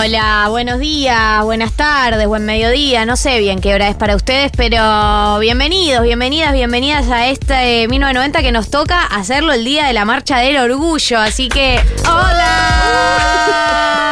Hola, buenos días, buenas tardes, buen mediodía. No sé bien qué hora es para ustedes, pero bienvenidos, bienvenidas, bienvenidas a este 1990 que nos toca hacerlo el día de la marcha del orgullo. Así que, ¡Hola!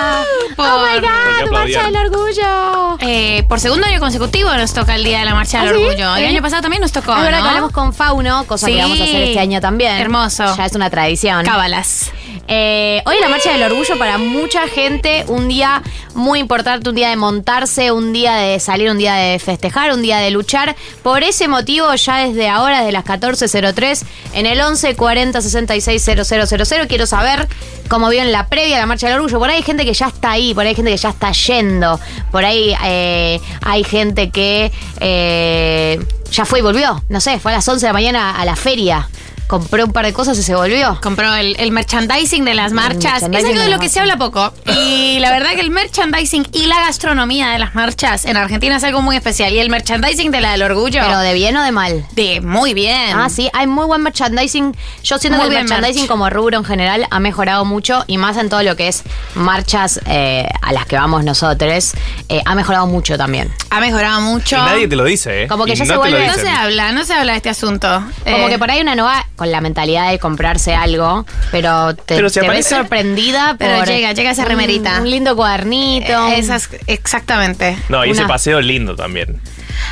¡Oh my God! ¡Marcha del orgullo! Eh, por segundo año consecutivo nos toca el Día de la Marcha del ¿Ah, sí? Orgullo. El ¿Eh? año pasado también nos tocó, Es verdad ¿no? que hablamos con Fauno, cosa Sí. que vamos a hacer este año también. Hermoso. Ya es una tradición. Cábalas. Eh, hoy es la marcha del orgullo para mucha gente, un día muy importante, un día de montarse, un día de salir, un día de festejar, un día de luchar. Por ese motivo, ya desde ahora, desde las 14.03, en el 1140 660000, quiero saber cómo vieron la previa a la marcha del orgullo. Por ahí hay gente que ya está ahí, por ahí hay gente que ya está yendo, por ahí eh, hay gente que eh, ya fue y volvió, no sé, fue a las 11 de la mañana a la feria. Compró un par de cosas y se volvió. Compró el, el merchandising de las marchas. Es algo de de lo que se habla poco. Y la verdad que el merchandising y la gastronomía de las marchas en Argentina es algo muy especial. Y el merchandising de la del orgullo. Pero de bien o de mal. de muy bien. Ah, sí, hay muy buen merchandising. Yo siento Muy que el merchandising merch. como rubro en general ha mejorado mucho y más en todo lo que es marchas eh, a las que vamos nosotros, eh, ha mejorado mucho también. Ha mejorado mucho. Y nadie te lo dice, ¿eh? Como que Y ya no se vuelve- No se habla, no se habla de este asunto. Como Eh, que por ahí una nueva con la mentalidad de comprarse algo, pero te, Pero si te ves sorprendida por Pero llega, llega esa remerita. Un, lindo cuadernito. eh, esas, exactamente. No, y ese paseo lindo también.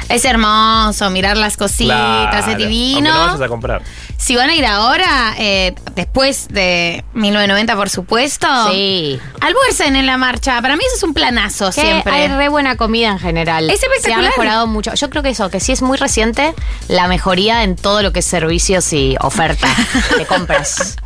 Es hermoso mirar las cositas, Claro, es divino. no vayas a comprar. Si van a ir ahora, eh, después de 1990, por supuesto, Sí. almuercen en la marcha. Para mí eso es un planazo Que siempre. hay re buena comida en general. Es espectacular. Se ha mejorado mucho. Yo creo que eso, que sí es muy reciente la mejoría en todo lo que es servicios y oferta de compras.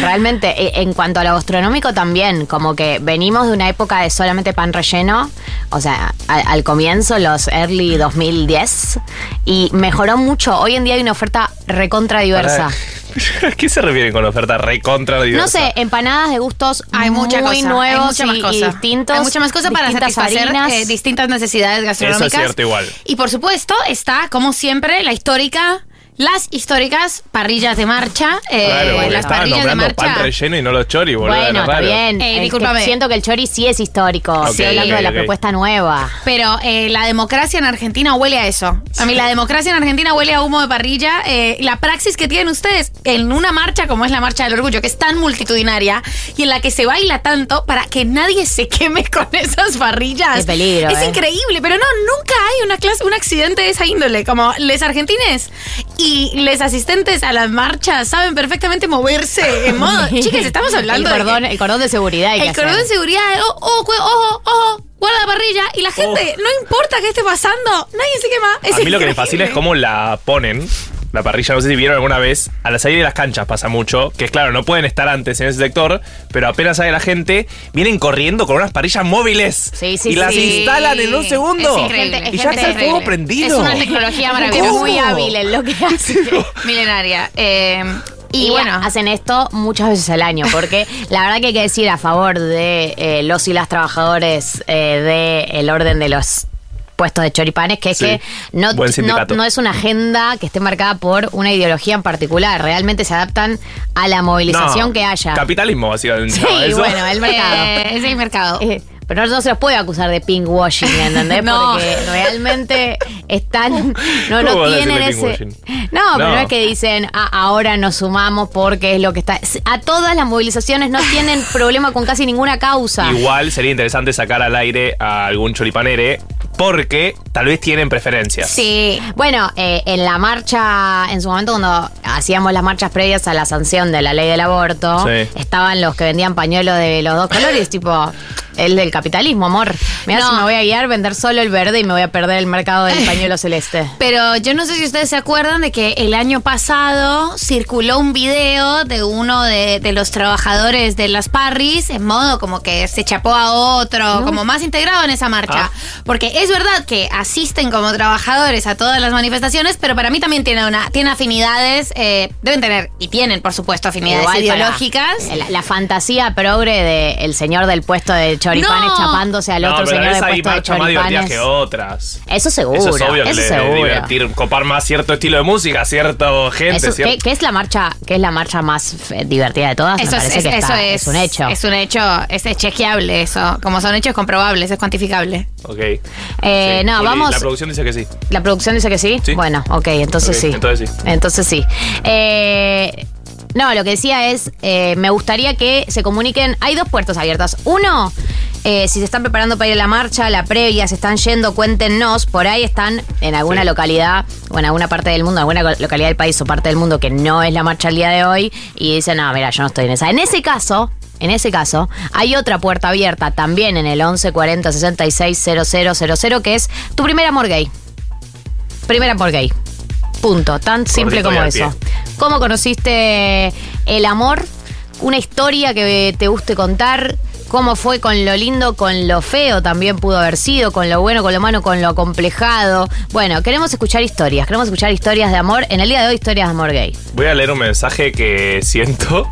Realmente, eh, en cuanto a lo gastronómico también, como que venimos de una época de solamente pan relleno, o sea, al, al comienzo, los early 2010, y mejoró mucho. Hoy en día hay una oferta recontra diversa. ¿A ¿Qué se refieren con oferta recontra diversa? No sé, empanadas de gustos Hay mucha muy cosa, nuevos hay mucha más y- distintos. Hay mucha más cosa para satisfacer eh, distintas necesidades gastronómicas. Eso es cierto igual. Y por supuesto está, como siempre, la histórica, las históricas parrillas de marcha. eh, Claro, las estaban parrillas de nombrando marcha. pan relleno y no los chori, boludo. Bueno, está bien. Eh, Es que discúlpame. siento que el chori sí es histórico. Ok, Estoy hablando de la propuesta nueva. Pero eh, la democracia en Argentina huele a eso. A mí la democracia en Argentina huele a humo de parrilla. Eh, la praxis que tienen ustedes en una marcha como es la Marcha del Orgullo, que es tan multitudinaria y en la que se baila tanto para que nadie se queme con esas parrillas. Qué peligro, Es eh. increíble, pero no, nunca hay una clase, un accidente de esa índole. Como les argentines y les asistentes a las marchas saben perfectamente moverse en modo. Chicas, estamos hablando el de cordón, que- el cordón de seguridad. hay que el cordón de seguridad, oh, oh, cu- ojo, ojo, guarda la parrilla. Y la gente, no importa qué esté pasando, nadie se quema. Es A mí lo que me fascina es cómo la ponen. La parrilla, no sé si vieron alguna vez, a la salida de las canchas pasa mucho, que es claro, no pueden estar antes en ese sector, pero apenas sale la gente, vienen corriendo con unas parrillas móviles Sí, sí, y las sí. instalan en un segundo. Es increíble, es y ya está el fuego prendido. Es una tecnología maravillosa. muy hábil en lo que hace. Milenaria. Eh, Y, y bueno, bueno, hacen esto muchas veces al año, porque la verdad que hay que decir a favor de eh, los y las trabajadores eh, del orden de los puestos de choripanes, que es Sí. que no, no, no es una agenda que esté marcada por una ideología en particular. Realmente se adaptan a la movilización No, que haya. Capitalismo, básicamente. Sí, bueno, el mercado. Eh, es el mercado. Pero no se los puede acusar de pinkwashing, ¿entendés? No. Porque realmente están. No, no ¿Cómo van a tienen ese. No, pero No. no es que dicen, ah, ahora nos sumamos porque es lo que está. A todas las movilizaciones no tienen problema con casi ninguna causa. Igual sería interesante sacar al aire a algún choripanere porque tal vez tienen preferencias. Sí. Bueno, eh, en la marcha, en su momento cuando hacíamos las marchas previas a la sanción de la ley del aborto, Sí. estaban los que vendían pañuelos de los dos colores, tipo, el del capitalismo, amor. Mira, No. si me voy a guiar, vender solo el verde y me voy a perder el mercado del pañuelo celeste. Pero yo no sé si ustedes se acuerdan de que el año pasado circuló un video de uno de, de los trabajadores de las Parris en modo como que se chapó a otro, como más integrado en esa marcha. Ah. Porque es verdad que asisten como trabajadores a todas las manifestaciones, pero para mí también tiene una tiene afinidades, eh, deben tener y tienen por supuesto afinidades Igual ideológicas. La, la fantasía progre del señor del puesto de choripanes No. Chapándose al No, otro pero señor del hay puesto de marchas más divertidas choripanes. que otras. Eso seguro. Eso es obvio que eso le seguro. divertir, copar más cierto estilo de música, cierto gente, Eso- cierto. ¿qué, qué es la marcha, qué es la marcha más eh, divertida de todas? Eso Me es, parece es- que eso está- es, un hecho. Es un hecho, es, es chequeable eso. Como son hechos comprobables, es cuantificable. Ok. Eh, Sí, no, Juli, vamos. La producción dice que sí. La producción dice que sí. Sí. Bueno, ok, entonces Ok, sí. entonces sí. Entonces sí. Eh, no, lo que decía es, eh, me gustaría que se comuniquen. Hay dos puertas abiertas. Uno, eh, si se están preparando para ir a la marcha, la previa, se están yendo, cuéntenos. Por ahí están en alguna Sí. localidad o en alguna parte del mundo, alguna localidad del país o parte del mundo que no es la marcha el día de hoy y dicen, no, mira, yo no estoy en esa. En ese caso, en ese caso, hay otra puerta abierta también en el 1140 66 000 que es tu primer amor gay. Primer amor gay. Punto. Tan simple como eso. ¿Cómo conociste el amor? Una historia que te guste contar. ¿Cómo fue con lo lindo, con lo feo también pudo haber sido, con lo bueno, con lo malo, con lo acomplejado? Bueno, queremos escuchar historias, queremos escuchar historias de amor. En el día de hoy, historias de amor gay. Voy a leer un mensaje que siento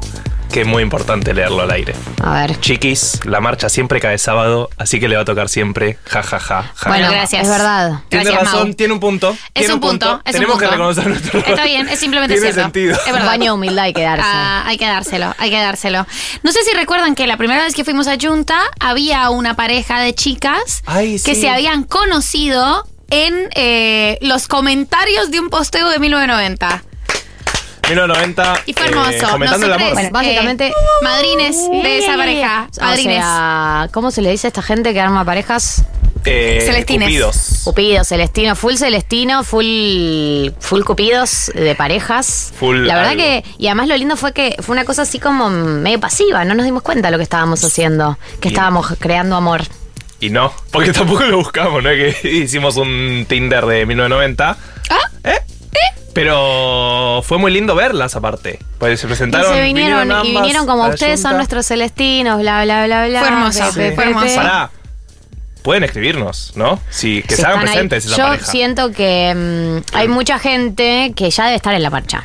que es muy importante leerlo al aire. A ver. Chiquis, la marcha siempre cae sábado, así que le va a tocar siempre. Ja, ja, ja, ja. Bueno, gracias. es verdad. Tiene Gracias, razón, Mau. tiene un punto. Es tiene un punto, es un Tenemos que reconocer nuestro Está bien, es simplemente Tiene cierto. sentido. Es Un verdad. baño humildad hay que darse. Ah, hay que dárselo, hay que dárselo. No sé si recuerdan que la primera vez que fuimos a Junta había una pareja de chicas Ay, que sí. se habían conocido en eh, los comentarios de un posteo de 1990. 1990. Y fue hermoso. eh, comentando el Nosotros, amor. Bueno, básicamente- eh, madrines de esa pareja. O Madrines. sea, ¿cómo se le dice a esta gente que arma parejas? Eh, Celestines. Cupidos. Cupido, Celestino, full Celestino, full, full Cupidos de parejas. Full La verdad algo. que, y además lo lindo fue que fue una cosa así como medio pasiva, no nos dimos cuenta de lo que estábamos haciendo, que Y- estábamos creando amor. Y no, porque tampoco lo buscamos, ¿no? Que hicimos un Tinder de 1990. Ah, ¿Eh? Pero fue muy lindo verlas aparte. Pues se Y presentaron. se vinieron, y ambas vinieron como ustedes son nuestros celestinos, bla, bla, bla, bla. Fue hermoso, pe, pe, fue pe, hermoso. pe. Pará. Pueden escribirnos, ¿no? Sí, que se hagan presentes esa Yo pareja. siento que mm, hay mucha gente que ya debe estar en la marcha.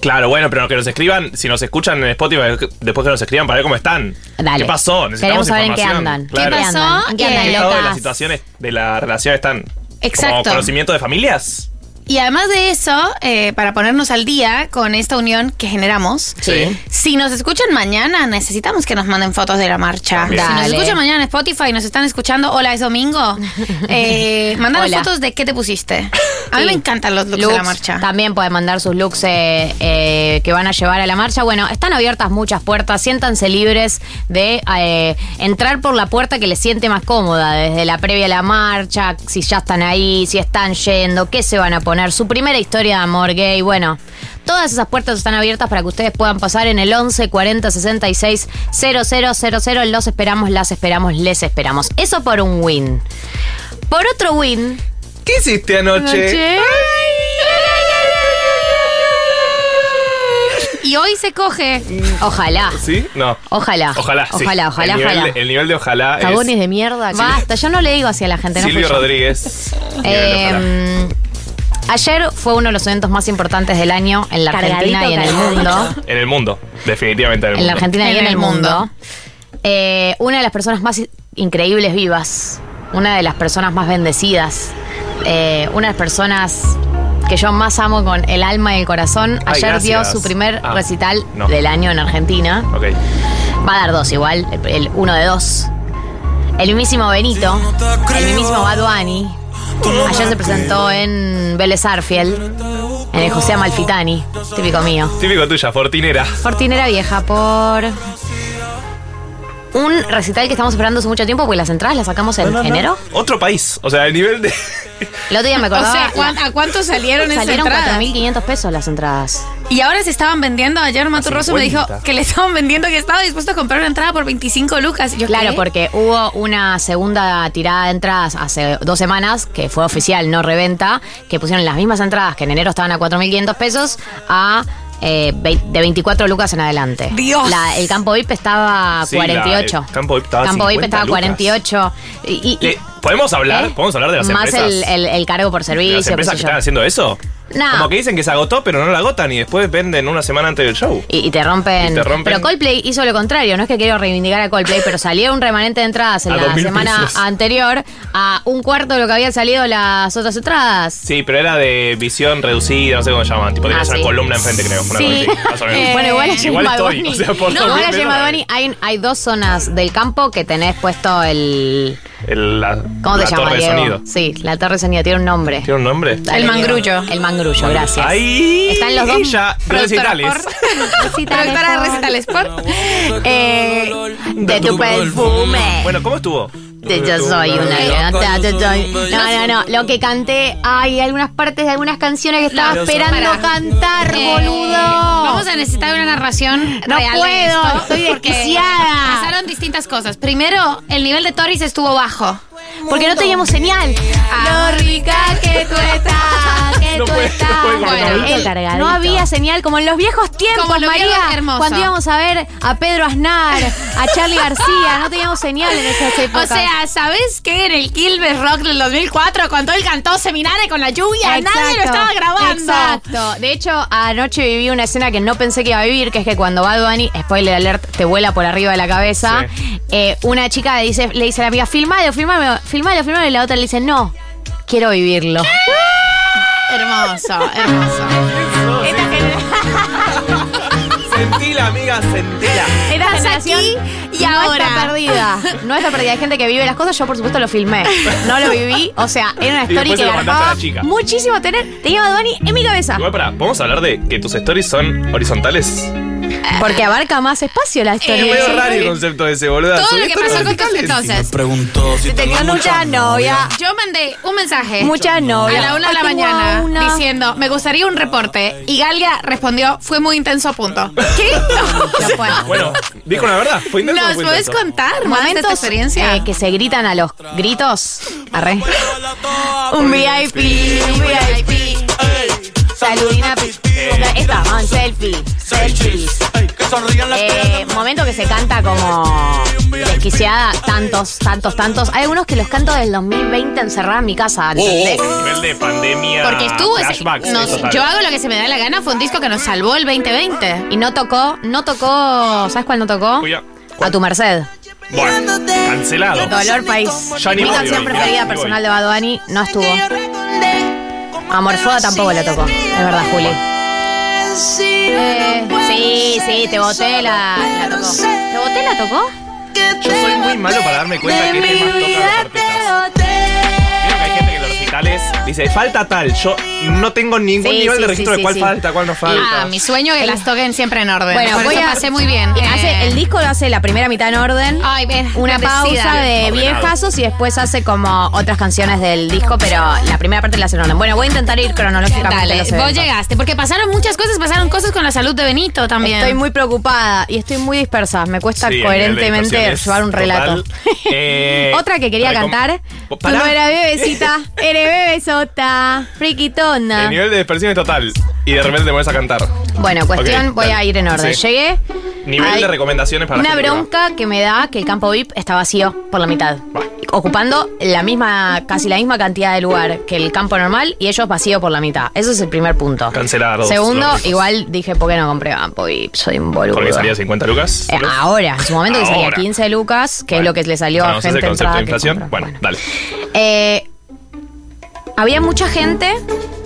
Claro, bueno, pero que nos escriban, si nos escuchan en Spotify, después que nos escriban para ver cómo están. Dale. ¿Qué pasó? Necesitamos Queremos saber en qué andan. Claro. ¿Qué pasó? ¿En qué andan, ¿En qué estado de las situaciones de la relación están? Exacto. ¿Como conocimiento de familias? Y además de eso, eh, para ponernos al día con esta unión que generamos, Sí. si nos escuchan mañana, necesitamos que nos manden fotos de la marcha. Si nos escuchan mañana en Spotify y nos están escuchando, hola, es domingo, eh, mandanos Hola. fotos de qué te pusiste. A mí Sí. me encantan los looks, de la marcha. También pueden mandar sus looks eh, eh, que van a llevar a la marcha. Bueno, están abiertas muchas puertas. Siéntanse libres de eh, entrar por la puerta que les siente más cómoda. Desde la previa a la marcha, si ya están ahí, si están yendo, qué se van a poner. Su primera historia de amor gay. Bueno, todas esas puertas están abiertas para que ustedes puedan pasar en el 11 40 66 000. Los esperamos, las esperamos, les esperamos. Eso por un win. Por otro win. ¿Qué hiciste anoche? Y hoy se coge. Ojalá. ¿Sí? No. Ojalá. Ojalá, sí. Ojalá, ojalá, el nivel, ojalá. de- el nivel de ojalá Cagones es de mierda. Basta, yo no le digo así a la gente. Silvio. Rodríguez. Eh, ayer fue uno de los eventos más importantes del año en la Cargadito, Argentina y en el mundo. En el mundo, definitivamente en el En la mundo. Argentina y En en el mundo. Eh, una de las personas más increíbles vivas una de las personas más bendecidas, eh, una de las personas que yo más amo con el alma y el corazón. Ay, Ayer dio su primer Ah, recital no. del año en Argentina. Va a dar dos igual, el, el uno de dos. El mismísimo Benito, el mismísimo Bad Bunny. Ayer se presentó en Vélez Arfiel, en el José Amalfitani, típico mío. Típico tuya, Fortinera. Fortinera Vieja por un recital que estamos esperando hace mucho tiempo porque las entradas las sacamos en enero. Otro país. O sea, el nivel de. El otro día me O acordaba. sea, ¿cuán- ¿a cuánto salieron esas salieron entradas? 4.500 pesos las entradas. Y ahora se estaban vendiendo. Ayer Mato Rosso me dijo 50. que le estaban vendiendo que estaba dispuesto a comprar una entrada por 25 lucas. Yo, Claro, ¿qué? porque hubo una segunda tirada de entradas hace dos semanas, que fue oficial, no reventa, que pusieron las mismas entradas que en enero estaban a 4.500 pesos a eh, de 24 lucas en adelante. Dios. La- el campo VIP estaba Sí, la- 48. el campo VIP estaba Campo VIP 50 estaba lucas. 48. Y, y- Le- ¿Podemos hablar? ¿Eh? ¿Podemos hablar de las Más empresas? el, el- el cargo por de servicio. las empresas que yo. están haciendo eso? No. Como que dicen que se agotó, pero no la agotan y después venden una semana antes del show. Y, y te rompen. Y te rompen. Pero Coldplay hizo lo contrario. No es que quiero reivindicar a Coldplay, pero salió un remanente de entradas en A la 2.000 semana pesos. anterior a un cuarto de lo que habían salido las otras entradas. Sí, pero era de visión reducida, no sé cómo se llaman. Tipo, tenías Ah, una sí. columna enfrente, creo. Una Sí. bueno, igual a Igual estoy. O sea, por no, hay dos zonas del campo que tenés puesto el. El- la, ¿Cómo la te llama, torre de Diego? sonido. Sí, la torre de sonido tiene un nombre. ¿Tiene un nombre? Dale, El Diego. mangrullo. El mangrullo, gracias. Ahí. Están los dos. Ella, recitales. Recitales Productora de por- Recital Sport. Eh, de tu perfume. Bueno, ¿cómo estuvo? De yo soy una gata, yo soy- No, no, no. Lo que canté, hay algunas partes de algunas canciones que estaba esperando para. cantar, Eh, boludo. Vamos a necesitar una narración No real de puedo, esto, estoy porque desquiciada. Pasaron distintas cosas. Primero, el nivel de Toris estuvo bajo. Porque no teníamos señal. Lo rica que tú estás, que No tú puede- estás. puede con Bueno, cargadito. no había señal como en los viejos tiempos, Como en los María. viejos, hermoso. Cuando íbamos a ver a Pedro Aznar, a Charlie García, no teníamos señal en esas O épocas. sea, ¿sabes qué? En el Quilmes Rock del 2004, cuando él cantó Seminare con la lluvia, nadie lo Exacto, estaba grabando. Exacto. De hecho, anoche viví una escena que no pensé que iba a vivir, que es que cuando Bad Bunny, spoiler alert, te vuela por arriba de la cabeza, eh, una chica le dice, le dice a la amiga, filmalo, filmalo, filmalo, filmalo, y la otra le dice, no, quiero vivirlo. Hermoso, hermoso. Esta generación- Sentila, amiga, sentila. Esta Estás generación aquí y no ahora. está perdida. No está perdida. Hay gente que vive las cosas. Yo, por supuesto, lo filmé. No lo viví. O sea, era una Y story después que se lo mandaste a garpaba la chica. muchísimo tener. Tenía Bad Bunny en mi cabeza. Igual para, ¿podemos hablar de que tus stories son horizontales? Porque abarca más espacio la Es historia. medio raro el concepto ese, boludo. Todo lo que pasó con tus verticales. entonces. Preguntó si Tenía mucha novia. Yo mandé un mensaje Muchas a novias. la una de la mañana diciendo, me gustaría un reporte. Y Galia respondió, fue muy intenso, punto. ¿Qué? No. Bueno, dijo la verdad. Fue intenso. ¿Nos intenso? contar más de esta experiencia? eh, que se gritan a los gritos. Arre. Un VIP, un VIP. Saludina. Estaban selfie. Selfies. Eh, momento que se canta como desquiciada, tantos, tantos, tantos. Hay algunos que los canto del 2020 encerrada en mi casa. ¿entendés? El nivel de pandemia. Porque estuvo ese- nos- yo hago lo que se me da la gana, fue un disco que nos salvó el 2020. Y no tocó, no tocó, ¿sabes cuál no tocó? A tu merced. Bueno, cancelado. Dolor País. Ya Mi canción preferida personal de Bad Bunny no estuvo. Amorfoda tampoco la tocó. Es verdad, Juli. Eh, sí, sí, te boté la, la tocó. ¿Te boté la tocó? Yo soy muy malo para darme cuenta que temas tocan los artistas. Dice, falta tal. Yo no tengo ningún Sí, nivel sí, de registro sí, de cuál sí. falta, cuál no falta. Ah, mi sueño que las toquen siempre en orden. Bueno, Por voy eso a- pasé muy bien. Y Eh, hace, el disco lo hace la primera mitad en orden. Ay, ven, Una pausa de Ordenado. viejazos y después hace como otras canciones del disco, pero la primera parte la hace en orden. Bueno, voy a intentar ir cronológicamente. Dale, los vos eventos. llegaste, porque pasaron muchas cosas, pasaron cosas con la salud de Benito también. Estoy muy preocupada y estoy muy dispersa. Me cuesta coherentemente es llevar un relato. Eh, Otra que quería cantar. Tú no eras bebecita, eres bebé sota, friquitona. El nivel de dispersión es total. Y de repente te pones a cantar. Bueno, cuestión, Ok, voy dale. a ir en orden. Sí. Llegué. Nivel de recomendaciones para la Una gente que va. bronca que me da que el campo VIP está vacío por la mitad. Ocupando la misma, casi la misma cantidad de lugar que el campo normal y ellos vacío por la mitad. Eso es el primer punto. Cancelar dos, Segundo, los ricos. igual dije, ¿por qué no compré campo VIP? Soy un boludo. Porque salía 50 lucas. Eh, ahora, en su momento que salía Ahora. 15 lucas, que es lo que le salió a gente el concepto entrada de que inflación. compró. Bueno, dale. Eh, había mucha gente.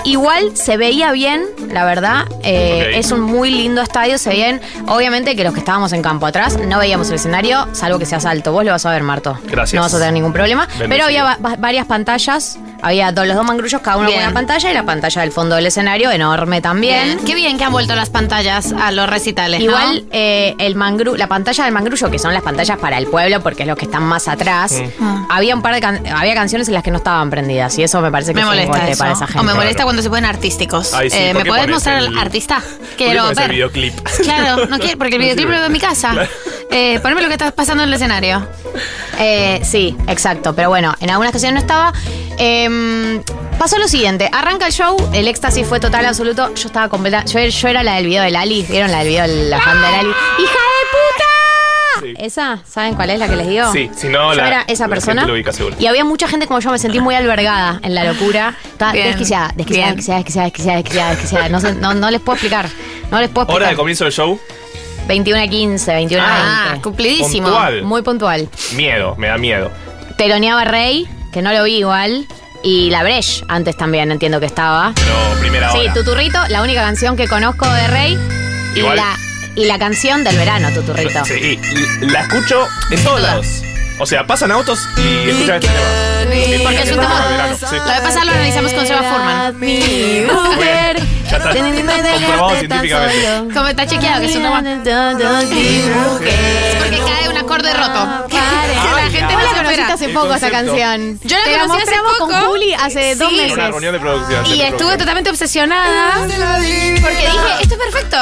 Igual se veía bien, la verdad. Eh. Es un muy lindo estadio, se veían. Obviamente que los que estábamos en campo atrás no veíamos el escenario, salvo que seas alto. Vos lo vas a ver, Marto. Gracias. No vas a tener ningún problema. Bendecido. Pero había va- va- varias pantallas. Había dos, los dos mangrullos, cada uno con Bien. una pantalla y la pantalla del fondo del escenario, enorme también. Bien. Qué bien que han vuelto las pantallas a los recitales. ¿no? Igual eh, el mangru, la pantalla del mangrullo, que son las pantallas para el pueblo, porque es los que están más atrás, Mm. había un par de can- había canciones en las que no estaban prendidas y eso me parece que me es molesta eso. para esa gente. O me molesta cuando se ponen artísticos. Ay, sí, Eh, ¿por ¿Me podés mostrar el- al artista? ¿Por qué Quiero pones el ver. videoclip? Claro, no quiero, porque el videoclip lo veo en mi casa. Eh, poneme lo que está pasando en el escenario. Eh, sí, exacto. Pero bueno, en algunas ocasiones no estaba. Em, pasó lo siguiente: arranca el show, el éxtasis fue total, absoluto. Yo estaba completa. Yo, yo era la del video de Lali. ¿Vieron la del video de la fan de Lali? ¡Hija de puta! ¿Esa? ¿Saben cuál es la que les digo? Sí, si no, Yo la- era esa la persona. gente lo ubica seguro. Y había mucha gente como yo, me sentí muy albergada en la locura. Estaba Bien, desquiciada, desquiciada, bien. desquiciada, desquiciada, desquiciada, desquiciada, desquiciada. No, sé, no, no les puedo explicar. No les puedo explicar. Hora de comienzo del show. 21 a 15, 21 a Ah, 20. cumplidísimo. Puntual. Muy puntual. Miedo, me da miedo. Teloneaba Rey, que no lo vi igual. Y La Breche, antes también entiendo que estaba. Pero primera Sí, hora. Tuturrito, la única canción que conozco de Rey. Y la, y la canción del verano, Tuturrito. Sí, la escucho en todos lados. O sea, pasan autos y escuchan este tema. Porque es un tema. verano, sí. Lo de pasar lo analizamos con Seba. Mi mujer. Ya está comprobado científicamente. Como está chequeado que es un tema. Es porque cae un acorde roto. la gente no la se conociste espera. hace poco esa canción. Yo la Te conocí hace poco. con Juli hace dos una meses. reunión de producción. Y estuve totalmente obsesionada porque dije, esto es perfecto.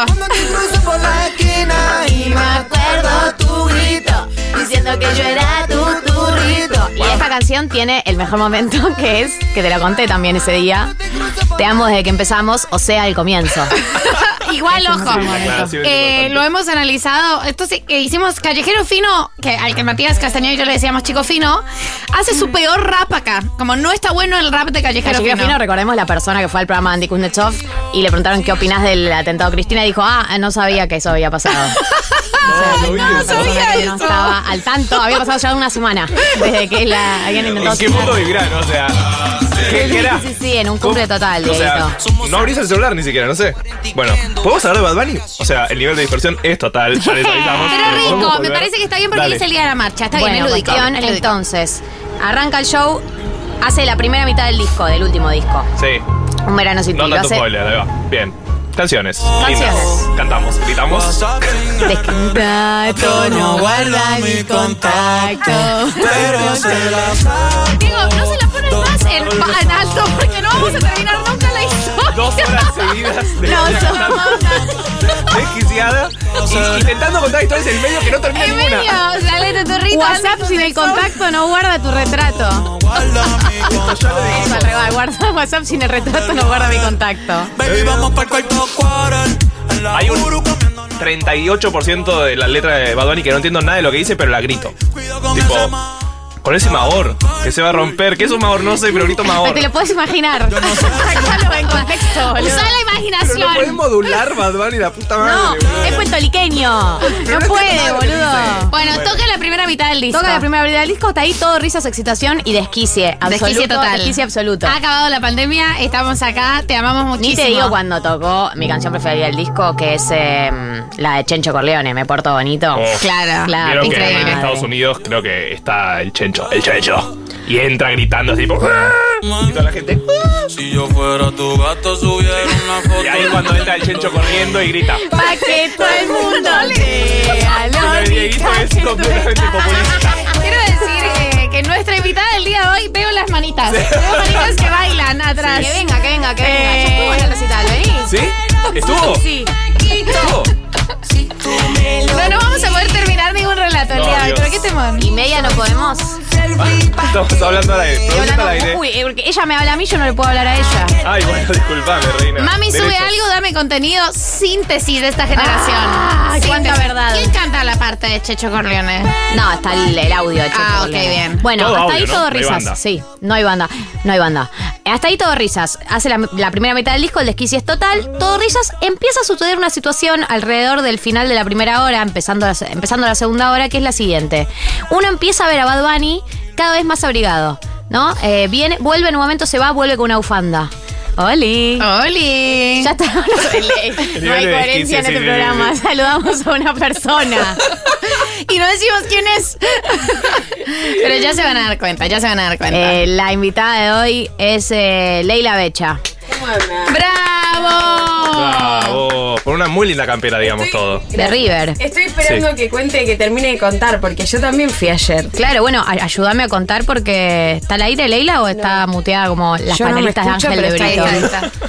Y me acuerdo tu grito diciendo que yo era tu turrito. Y esta canción tiene el mejor momento que es, que te lo conté también ese día. Te amo desde que empezamos, o sea, el comienzo. Igual, ojo. Es Eh, lo hemos analizado. Esto sí, que hicimos Callejero Fino, que al que Matías Castañeda y yo le decíamos Chico Fino, hace su peor rap acá. Como no está bueno el rap de Callejero, Callejero Fino. Fino, recordemos la persona que fue al programa de Andy Kuznetsov y le preguntaron qué opinas del atentado a Cristina y dijo, ah, no sabía que eso había pasado. No, lo vi Una eso. no eso. estaba al tanto, había pasado ya una semana desde que la habían ¿En qué mundo vivirán? O sea, ¿qué, qué era? Sí, sí, sí, en un cumple total, O sea, no abrís el celular ni siquiera, no sé. Bueno, ¿podemos hablar de Bad Bunny? O sea, el nivel de dispersión es total, ya les avisamos. Pero ¿Podemos rico, me parece que está bien porque Dale. es el día de la marcha. Está bueno, bien, es lúdico. cuestión, es lúdico. entonces, arranca el show, hace la primera mitad del disco, del último disco. Sí, Un verano sin ti. no lo tanto hace spoiler, ahí va. Bien. Canciones. Canciones. Lindas. Cantamos, gritamos. Descontacto, no guarda mi contacto. Pero se la. Digo, no se la ponen más en, en alto porque no vamos a terminar nunca la historia. Dos horas seguidas de No, desquiciada y intentando contar historias en medio que no termina En ninguna. medio, dale de tu rito. WhatsApp sin el contacto no guarda tu retrato. Eso al revés, guarda WhatsApp sin el retrato no guarda mi contacto. Baby, vamos para el cuarto Hay un Uru comiendo 38% de la letra de Bad Bunny que no entiendo nada de lo que dice, pero la grito. Tipo, con ese Mahor que se va a romper. ¿Qué es un Mahor? No sé, pero grito Mahor. Te lo puedes imaginar. Sácalo en contexto, la Pero no imaginación. puedes modular Bad Bunny, la puta madre. No, boludo. es puertorriqueño. No puede, boludo. Bueno, toca la primera mitad del disco. Toca la primera vida del disco, está ahí todo risas, excitación y desquicie. Absoluto, Desquicie total. Desquicie absoluto. Ha acabado la pandemia, estamos acá, te amamos muchísimo. Ni te digo cuando tocó mi canción preferida del disco, que es eh, la de Chencho Corleone, Me Porto Bonito. Oh. Claro. Claro, Vieron que increíble. en Estados Unidos creo que está el Chencho, el Chencho. Y entra gritando así, "Ah", y toda la gente. "Ah". Si yo fuera tu gato, subiera una foto. Y ahí cuando entra el Chencho corriendo y grita. Pa' que todo el mundo lea Dieguito es completamente populista. Quiero decir eh, que nuestra invitada del día de hoy, veo las manitas. Veo manitas que bailan atrás. Que venga, que venga, que venga. Eh, Ya estuvo en el recital, vení. ¿Sí? ¿Estuvo? Sí. ¿Estuvo? No, no vamos a poder terminar ningún relato el No, día de hoy, Dios. pero qué temor. ¿Y media no podemos? Estamos hablando al aire. Estoy Producción al hablando- aire. Uy, eh, porque ella me habla a mí, yo no le puedo hablar a ella. Ay, bueno, disculpame, reina. Mami, sube algo, dame contenido. Síntesis de esta generación. Ah, cuánta Síntesis. verdad. ¿Quién canta la parte de Checho Corleone? No, está el, el audio de Checho Ah, ok, Corleone. bien. Bueno, Todo hasta audio, ahí ¿no? todo No hay risas. banda. Sí, no hay banda. No hay banda. Hasta ahí todo risas. Hace la, la primera mitad del disco, el desquici es total. Todo risas. Empieza a suceder una situación alrededor del final de la primera hora, empezando la, se- empezando la segunda hora, que es la siguiente. Uno empieza a ver a Bad Bunny cada vez más abrigado. ¿No? Eh, viene, vuelve en un momento, se va, vuelve con una bufanda. ¡Oli! ¡Oli! Ya está. No, hay coherencia en este programa. Saludamos a una persona. Y no decimos quién es. Pero ya se van a dar cuenta, ya se van a dar cuenta. Eh, la invitada de hoy es eh, Leila Becha. ¡Bravo! Bravo. Por una muy linda campera, digamos todo. De River. Estoy esperando Sí. que cuente, que termine de contar, porque yo también fui ayer. Claro, bueno, a- ayúdame a contar porque ¿está al aire Leila o está muteada como las Yo no me panelistas escucho, de Ángel de Brito? está ahí.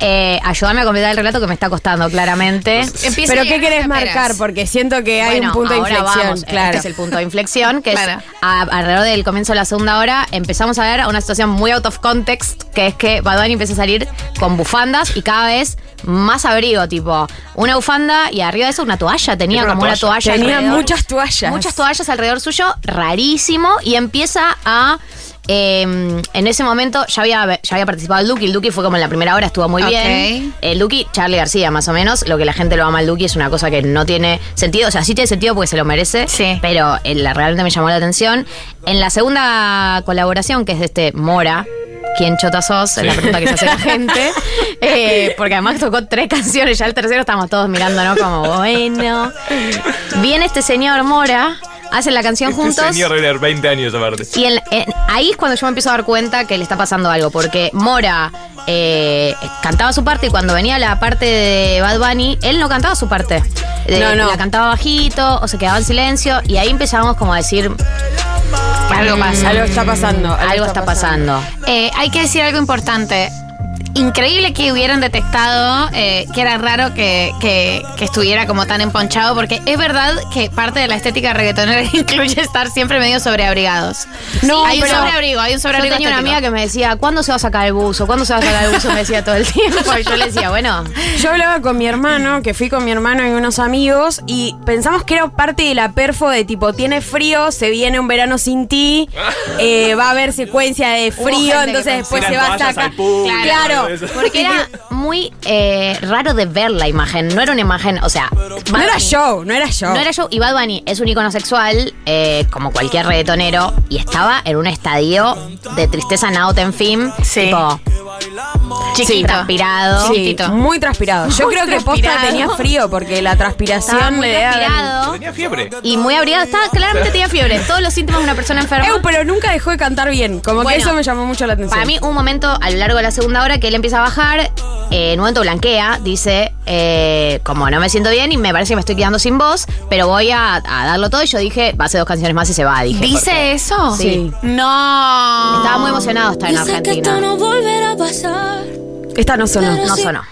Eh, ayúdame a completar el relato que me está costando claramente. Empieza Pero ¿qué querés marcar? Porque siento que hay Bueno, un punto de ahora inflexión. vamos. claro. Este es el punto de inflexión, que Claro. es a- alrededor del comienzo de la segunda hora empezamos a ver una situación muy out of context, que es que Bad Bunny empieza a salir con bufandas y cada vez más abrigo, tipo una bufanda y arriba de eso una toalla, tenía una como una toalla. toalla Tenía alrededor. muchas toallas. Muchas toallas alrededor suyo, rarísimo, y empieza a... eh, en ese momento ya había, ya había participado el Duki, el Duki fue como en la primera hora, estuvo muy bien. El Duki, Charlie García, más o menos, lo que la gente lo ama al Duki es una cosa que no tiene sentido, o sea, sí tiene sentido porque se lo merece, Sí. pero eh, la- realmente me llamó la atención. En la segunda colaboración, que es de este Mora, ¿Quién chota sos? Es la pregunta que se hace la gente. Eh, porque además tocó tres canciones, ya el tercero estamos todos mirando, ¿no? Como, bueno. Viene este señor Mora, hacen la canción Este juntos. señor era 20 años aparte. Y en- en- ahí es cuando yo me empiezo a dar cuenta que le está pasando algo, porque Mora eh, cantaba su parte y cuando venía la parte de Bad Bunny, él no cantaba su parte. De- No, no. La cantaba bajito o se quedaba en silencio y ahí empezamos como a decir, Algo pasa. Algo está pasando. algo está pasando. Eh, hay que decir algo importante. Increíble que hubieran detectado eh, que era raro que, que- que estuviera como tan emponchado, porque es verdad que parte de la estética reggaetonera incluye estar siempre medio sobreabrigados. No, hay un sobreabrigo, hay un Yo sobreabrigo. tenía una amiga que me decía, ¿cuándo se va a sacar el buzo? ¿Cuándo se va a sacar el buzo? Me decía todo el tiempo. Y yo le decía, bueno, Yo hablaba con mi hermano, que fui con mi hermano y unos amigos, y pensamos que era parte de la perfo de tipo, tiene frío, se viene un verano sin ti, eh, va a haber secuencia de frío, entonces después se va a sacar. público, Claro, eso. porque era muy eh, raro de ver la imagen. No era una imagen, o sea, no era show, no era show. No era yo. Y Bad Bunny es un icono sexual, eh, como cualquier reggaetonero, y estaba en un estadio de tristeza Naut en fin. Sí. Tipo, Chiquito. transpirado. Sí, muy transpirado. Yo Muy creo que posta transpirado. tenía frío porque la Estaba transpiración muy le transpirado. Tenía fiebre. Y muy abrigado. Estaba, claramente tenía fiebre. Todos los síntomas de una persona enferma. Eu, pero nunca dejó de cantar bien. Como Bueno, que eso me llamó mucho la atención. Para mí, un momento a lo largo de la segunda hora que él empieza a bajar, eh, en un momento blanquea, dice, eh, como no me siento bien y me parece que me estoy quedando sin voz, pero voy a, a darlo todo. Y yo dije, va a ser dos canciones más y se va. Dije, ¿Dice porque eso? Sí. No. Estaba muy emocionado estar en Argentina. Esta no sonó. No sonó.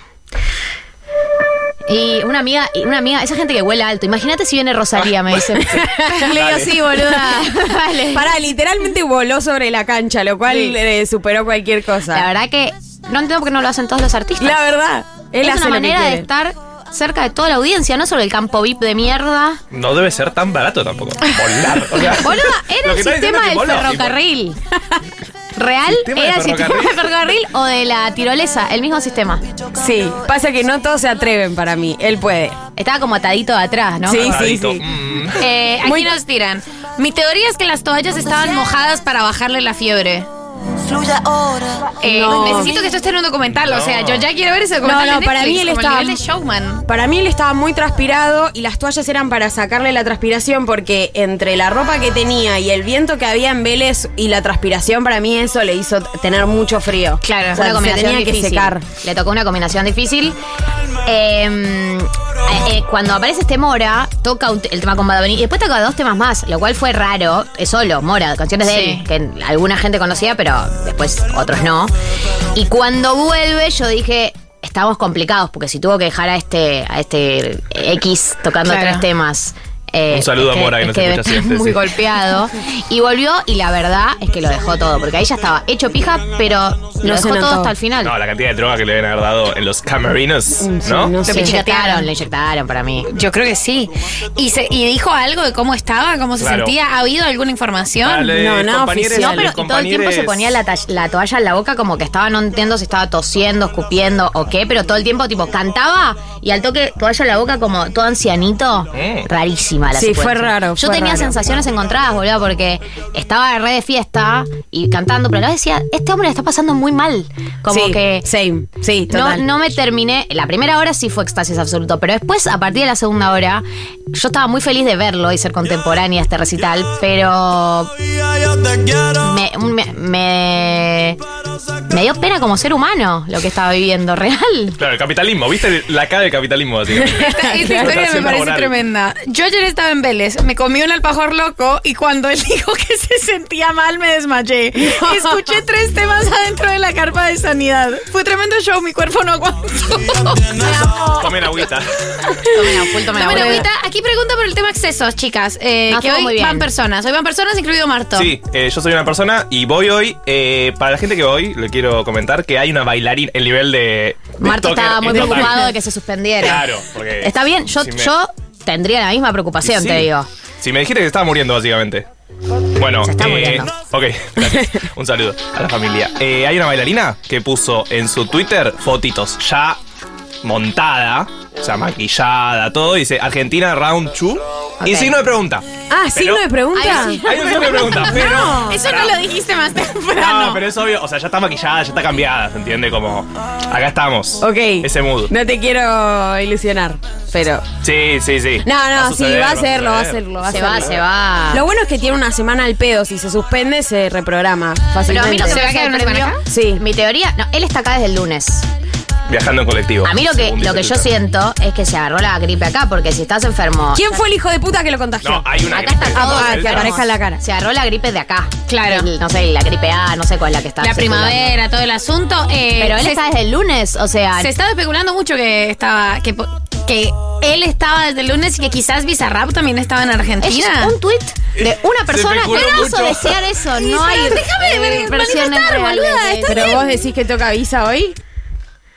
Y una amiga, y una amiga, esa gente que vuela alto. Imagínate si viene Rosalía, me dice. Le digo, sí, boluda. Para, literalmente voló sobre la cancha, lo cual Sí. eh, superó cualquier cosa. La verdad que no entiendo por qué no lo hacen todos los artistas. La verdad. Él es hace una lo que manera de quiere. estar cerca de toda la audiencia, no solo el campo VIP de mierda. No debe ser tan barato tampoco. Volar. O sea, Boluda, era lo el que está diciendo sistema es que del voló, ferrocarril. Real ¿Sistema de era el sistema de ferrocarril? ferrocarril o de la tirolesa, el mismo sistema. Sí, pasa que no todos se atreven para mí. Él puede. Estaba como atadito de atrás, ¿no? Sí, sí, sí. Mm. Eh, aquí Muy- nos tiran. Mi teoría es que las toallas estaban mojadas para bajarle la fiebre. Eh, No. Necesito que esto esté en un documental. O sea, yo ya quiero ver ese documental. No, no, de para Netflix, mí él el estaba- nivel de showman. Para mí él estaba muy transpirado y las toallas eran para sacarle la transpiración porque entre la ropa que tenía y el viento que había en Vélez y la transpiración, para mí eso le hizo tener mucho frío. Claro, o sea, una se combinación tenía difícil. que secar. Le tocó una combinación difícil. Eh, eh, cuando aparece este Mora, toca un el tema con Bad Bunny y después toca dos temas más, lo cual fue raro. Es solo Mora, canciones de Sí. él, que alguna gente conocía, pero después otros no. Y cuando vuelve, yo dije. Estamos complicados porque si tuvo que dejar a este, a este X tocando Claro. tres temas Eh, Un saludo es a Mora, que nos escucha siempre, Muy sí. golpeado. Y volvió, y la verdad es que lo dejó todo, porque ahí ya estaba hecho pija, pero lo dejó todo hasta el final. No, la cantidad de droga que le deben haber dado en los camerinos, sí, ¿no? no Le sé. inyectaron, le inyectaron para mí. Yo creo que sí. ¿Y, se, ¿Y dijo algo de cómo estaba, cómo se Claro. sentía? ¿Ha habido alguna información? Dale, No, compañeros, oficial. No, pero todo el tiempo se ponía la, la toalla en la boca como que estaba, no entiendo si estaba tosiendo, escupiendo o qué, pero todo el tiempo tipo cantaba y al toque toalla en la boca como todo ancianito. Mm. La Sí, secuencia. fue raro, Yo fue tenía raro. sensaciones encontradas, boludo, porque estaba re de fiesta y cantando, pero a la vez decía, este hombre le está pasando muy mal. Como Sí, que... Same. Sí, No, total. no me terminé. La primera hora sí fue éxtasis absoluto, pero después, a partir de la segunda hora, yo estaba muy feliz de verlo y ser contemporánea a este recital, pero me, me, me, me dio pena como ser humano lo que estaba viviendo, real. Claro, el capitalismo, ¿viste? La cara del capitalismo, básicamente. Esta, esta historia me parece laboral. tremenda. Yo ayer estaba en Vélez, me comí un alfajor loco y cuando él dijo que se sentía mal me desmayé. Escuché tres temas adentro de la carpa de sanidad. Fue tremendo show, mi cuerpo no aguantó. Tomen agüita. Tomen full tomen agüita. Aquí pregunta por el tema excesos, chicas. Eh, No, que hoy muy bien. van personas. Hoy van personas, incluido Marto. Sí, eh, yo soy una persona y voy hoy. eh, para la gente que voy, le quiero comentar que hay una bailarina. El nivel de. de Marto estaba muy preocupado de que se suspendiera. Claro, porque. Está bien, yo, si me- yo tendría la misma preocupación, Sí. te digo. Si me dijiste que estaba muriendo, básicamente. Bueno, Se está eh, muriendo. ok, gracias. Un saludo a la familia. Eh, hay una bailarina que puso en su Twitter fotitos ya montada, o sea, maquillada, todo. Dice Argentina round 2 y Ok. signo de pregunta. Ah, signo de pregunta. Hay un signo de pregunta, pero. Eso no lo dijiste más temprano. No, pero es obvio, o sea, ya está maquillada, ya está cambiada, ¿se entiende? Como, acá estamos. Ok. Ese mood. No te quiero ilusionar, pero. Sí, sí, sí. No, no, sí, suceder, va a hacerlo, va a hacerlo. Va a Se va, se va. Lo bueno es que tiene una semana al pedo. Si se suspende, se reprograma Pero fácilmente. a mí lo que ¿Se me va a quedar una sorprendió, semana acá? Sí. mi teoría, no, él está acá desde el lunes. Viajando en colectivo. A mí lo que, según lo que dice yo siento es que se agarró la gripe acá, porque si estás enfermo. ¿Quién fue el hijo de puta que lo contagió? No, hay una Acá gripe está todo. Ah, que aparezca en la cara. Se agarró la gripe de acá. Claro. El- no sé, la gripe A, no sé cuál es la que está. La circulando. primavera, todo el asunto. eh, Pero él se, está desde el lunes, o sea. se estaba especulando mucho que estaba. Que, po- que él estaba desde el lunes y que quizás Bizarrap también estaba en Es Argentina. un tuit de una persona. especuló Hermoso mucho. desear eso. No hay. déjame eh, ver- versiones manifestar, reales boluda, de- está Pero vos decís que toca visa hoy.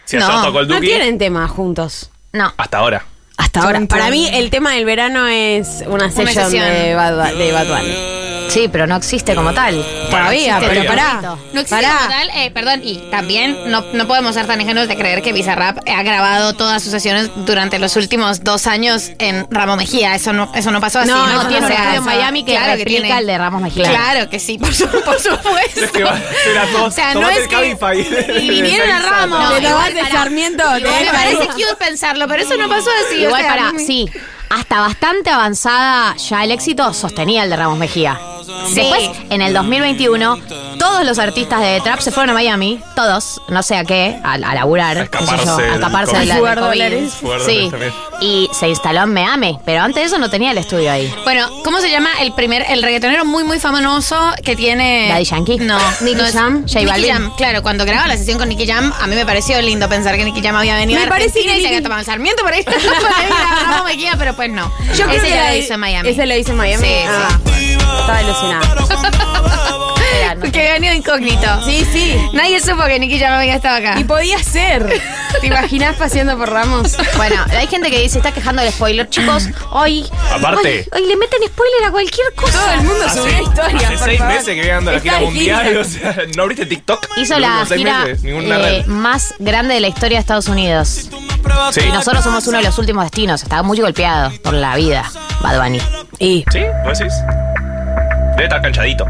Si ayer No, tocó el No Duki, tienen tema juntos. No. hasta ahora. Hasta ahora. Para mí, el tema del verano es una sesión, sesión. de Bad, de Bad Bunny. Sí, pero no existe como tal. Todavía, pero pará. No existe Pará. como tal, eh, perdón, y también no, no podemos ser tan ingenuos de creer que Bizarrap ha grabado todas sus sesiones durante los últimos dos años en Ramo Mejía. Eso no, eso no pasó así. No, No, No, tiene un estudio en Miami que Claro replica tiene. el de Ramos Mejía. Claro que sí, por, su- por supuesto. Es que va a ser a todos. O sea, no tomate es el que- Cabify. y vinieron a Ramos. Igual tomaste para- Sarmiento. Me parece cute pensarlo, pero eso no pasó así. Igual o sea, para, no sí, hasta bastante avanzada ya el éxito sostenía el de Ramos Mejía. Después, en el 2021, todos los artistas de Trap se fueron a Miami, todos, no sé a qué, a, a laburar, A qué sé yo, escaparse a de la dólares. Jugar Sí, y se instaló en Miami, pero antes de eso no tenía el estudio ahí. Bueno, ¿cómo se llama el primer, el reggaetonero muy, muy famoso que tiene. Daddy Yankee. No, Nicky no es- Jam, J Nicky. Jam, claro, cuando grababa la sesión con Nicky Jam, a mí me pareció lindo pensar que Nicky Jam había venido Me a parece que y se Nicky- había tomado el Sarmiento por ahí. por ahí grabamos pero pues no. Yo creo Ese que ya la- lo hizo en Miami. Ese lo hizo en Miami. Sí, Ah, bueno, estaba ilusionada. Era, no Que venido incógnito. Sí, sí. Nadie supo que Nicky Jam había estado acá. Y podía ser. ¿Te imaginas paseando por Ramos? Bueno, hay gente que dice, está quejando del spoiler, chicos. Hoy. Aparte. Hoy, hoy le meten spoiler a cualquier cosa. Todo el mundo subió historia. hace seis meses que viene dando la gira mundial. gira. O sea, ¿no abriste TikTok? Hizo la gira meses, eh, más grande de la historia de Estados Unidos. Sí. Y nosotros somos uno de los últimos destinos. Estaba muy golpeado por la vida, Bad Bunny. Y ¿Sí? ¿Vos decís? Debe estar canchadito.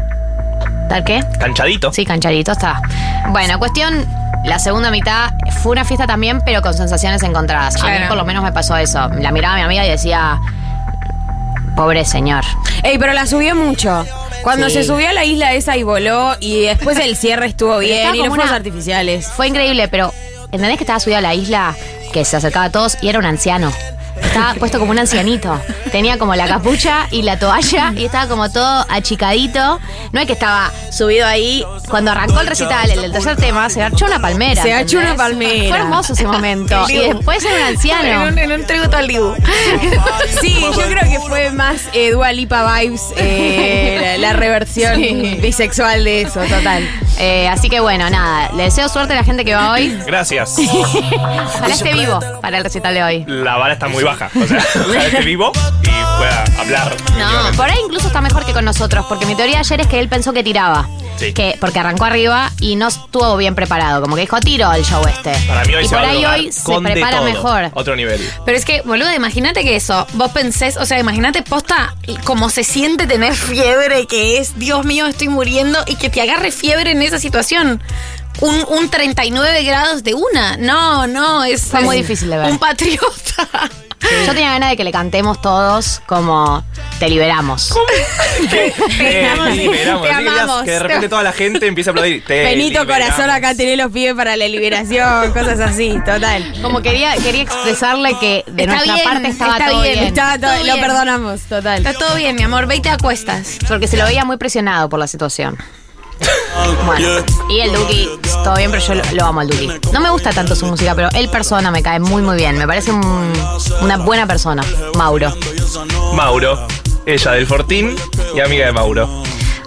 ¿Tal qué? Canchadito. Sí, canchadito está. Bueno, cuestión, la segunda mitad fue una fiesta también, pero con sensaciones encontradas. A mí por lo menos me pasó eso. La miraba a mi amiga y decía, pobre señor. Ey, pero la subió mucho. Cuando Sí. se subió a la isla esa y voló, y después el cierre estuvo bien, estaba y los como fuegos una- artificiales. Fue increíble, pero ¿entendés que estaba subido a la isla, que se acercaba a todos y era un anciano? Estaba puesto como un ancianito. Tenía como la capucha y la toalla y estaba como todo achicadito. No es que estaba subido ahí. Cuando arrancó el recital, el tercer tema, se archó una palmera. Se archó una palmera. Fue hermoso ese momento. y después era un anciano. En un, en un tributo al Dibu. Sí, yo creo que fue más eh, Dua Lipa Vibes, eh, la, la reversión Sí. bisexual de eso, total. Eh, así que bueno, nada. Le deseo suerte a la gente que va hoy. Gracias. Ojalá esté vivo para el recital de hoy. La vara está muy baja. O sea, ojalá esté vivo y pueda hablar. No, por ahí incluso está mejor que con nosotros, porque mi teoría ayer es que él pensó que tiraba. Sí. Que, porque arrancó arriba y no estuvo bien preparado. Como que dijo, tiro el show este. Para mí hoy y se por va ahí hoy se prepara todo. mejor. Otro nivel. Pero es que, boludo, imagínate que eso, vos pensés, o sea, imagínate posta cómo se siente tener fiebre, que es, Dios mío, estoy muriendo, y que te agarre fiebre en esa situación. Un, un 39 grados de una. No, no, es. Fue muy difícil de ver. Un patriota. Yo tenía ganas de que le cantemos todos como te liberamos. Te liberamos. te Así que, amamos. que de repente toda la gente empieza a aplaudir. Te Benito liberamos. Corazón acá tenés los pies para la liberación, cosas así, total. Como quería, quería expresarle que de Está nuestra bien, parte estaba está todo bien, bien. Estaba todo- Todo lo bien. perdonamos, total. Está todo bien, mi amor, ve y te acuestas. Porque se lo veía muy presionado por la situación. Bueno, y el Duki, todo bien, pero yo lo, lo amo al Duki. No me gusta tanto su música, pero él persona me cae muy, muy bien. Me parece un- una buena persona, Mauro. Mauro. Ella del Fortín y amiga de Mauro.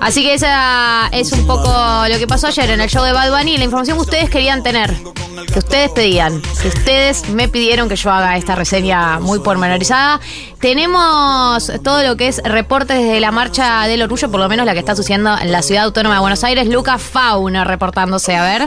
Así que esa es un poco lo que pasó ayer en el show de Bad Bunny la información que ustedes querían tener, que ustedes pedían, que ustedes me pidieron que yo haga esta reseña muy pormenorizada. Tenemos todo lo que es reportes desde la marcha del orgullo, por lo menos la que está sucediendo en la ciudad autónoma de Buenos Aires. Lucas Fauna reportándose, a ver.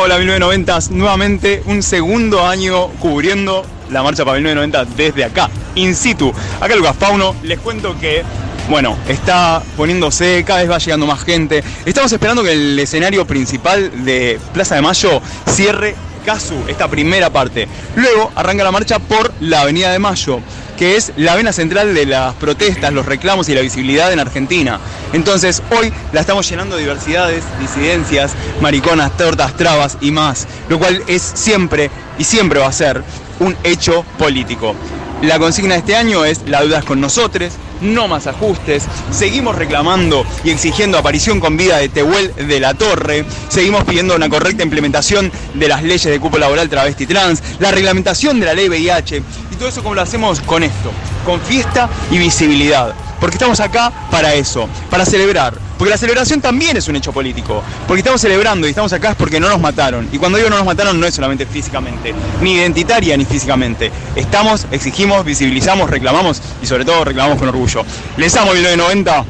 Hola 1990, nuevamente un segundo año cubriendo la marcha para 1990 desde acá, in situ. Acá Lucas Fauno, les cuento que, bueno, está poniéndose, cada vez va llegando más gente. Estamos esperando que el escenario principal de Plaza de Mayo cierre Casu, esta primera parte. Luego arranca la marcha por la Avenida de Mayo, que es la vena central de las protestas, los reclamos y la visibilidad en Argentina. Entonces hoy la estamos llenando de diversidades, disidencias, mariconas, tortas, trabas y más, lo cual es siempre y siempre va a ser un hecho político. La consigna de este año es la deuda es con nosotros, no más ajustes. Seguimos reclamando y exigiendo aparición con vida de Tehuel de la Torre. Seguimos pidiendo una correcta implementación de las leyes de cupo laboral travesti trans, la reglamentación de la ley VIH. Y todo eso como lo hacemos con esto, con fiesta y visibilidad. Porque estamos acá para eso, para celebrar. Porque la celebración también es un hecho político. Porque estamos celebrando y estamos acá es porque no nos mataron. Y cuando digo no nos mataron no es solamente físicamente, ni identitaria ni físicamente. Estamos, exigimos, visibilizamos, reclamamos y sobre todo reclamamos con orgullo. Les amo 1990.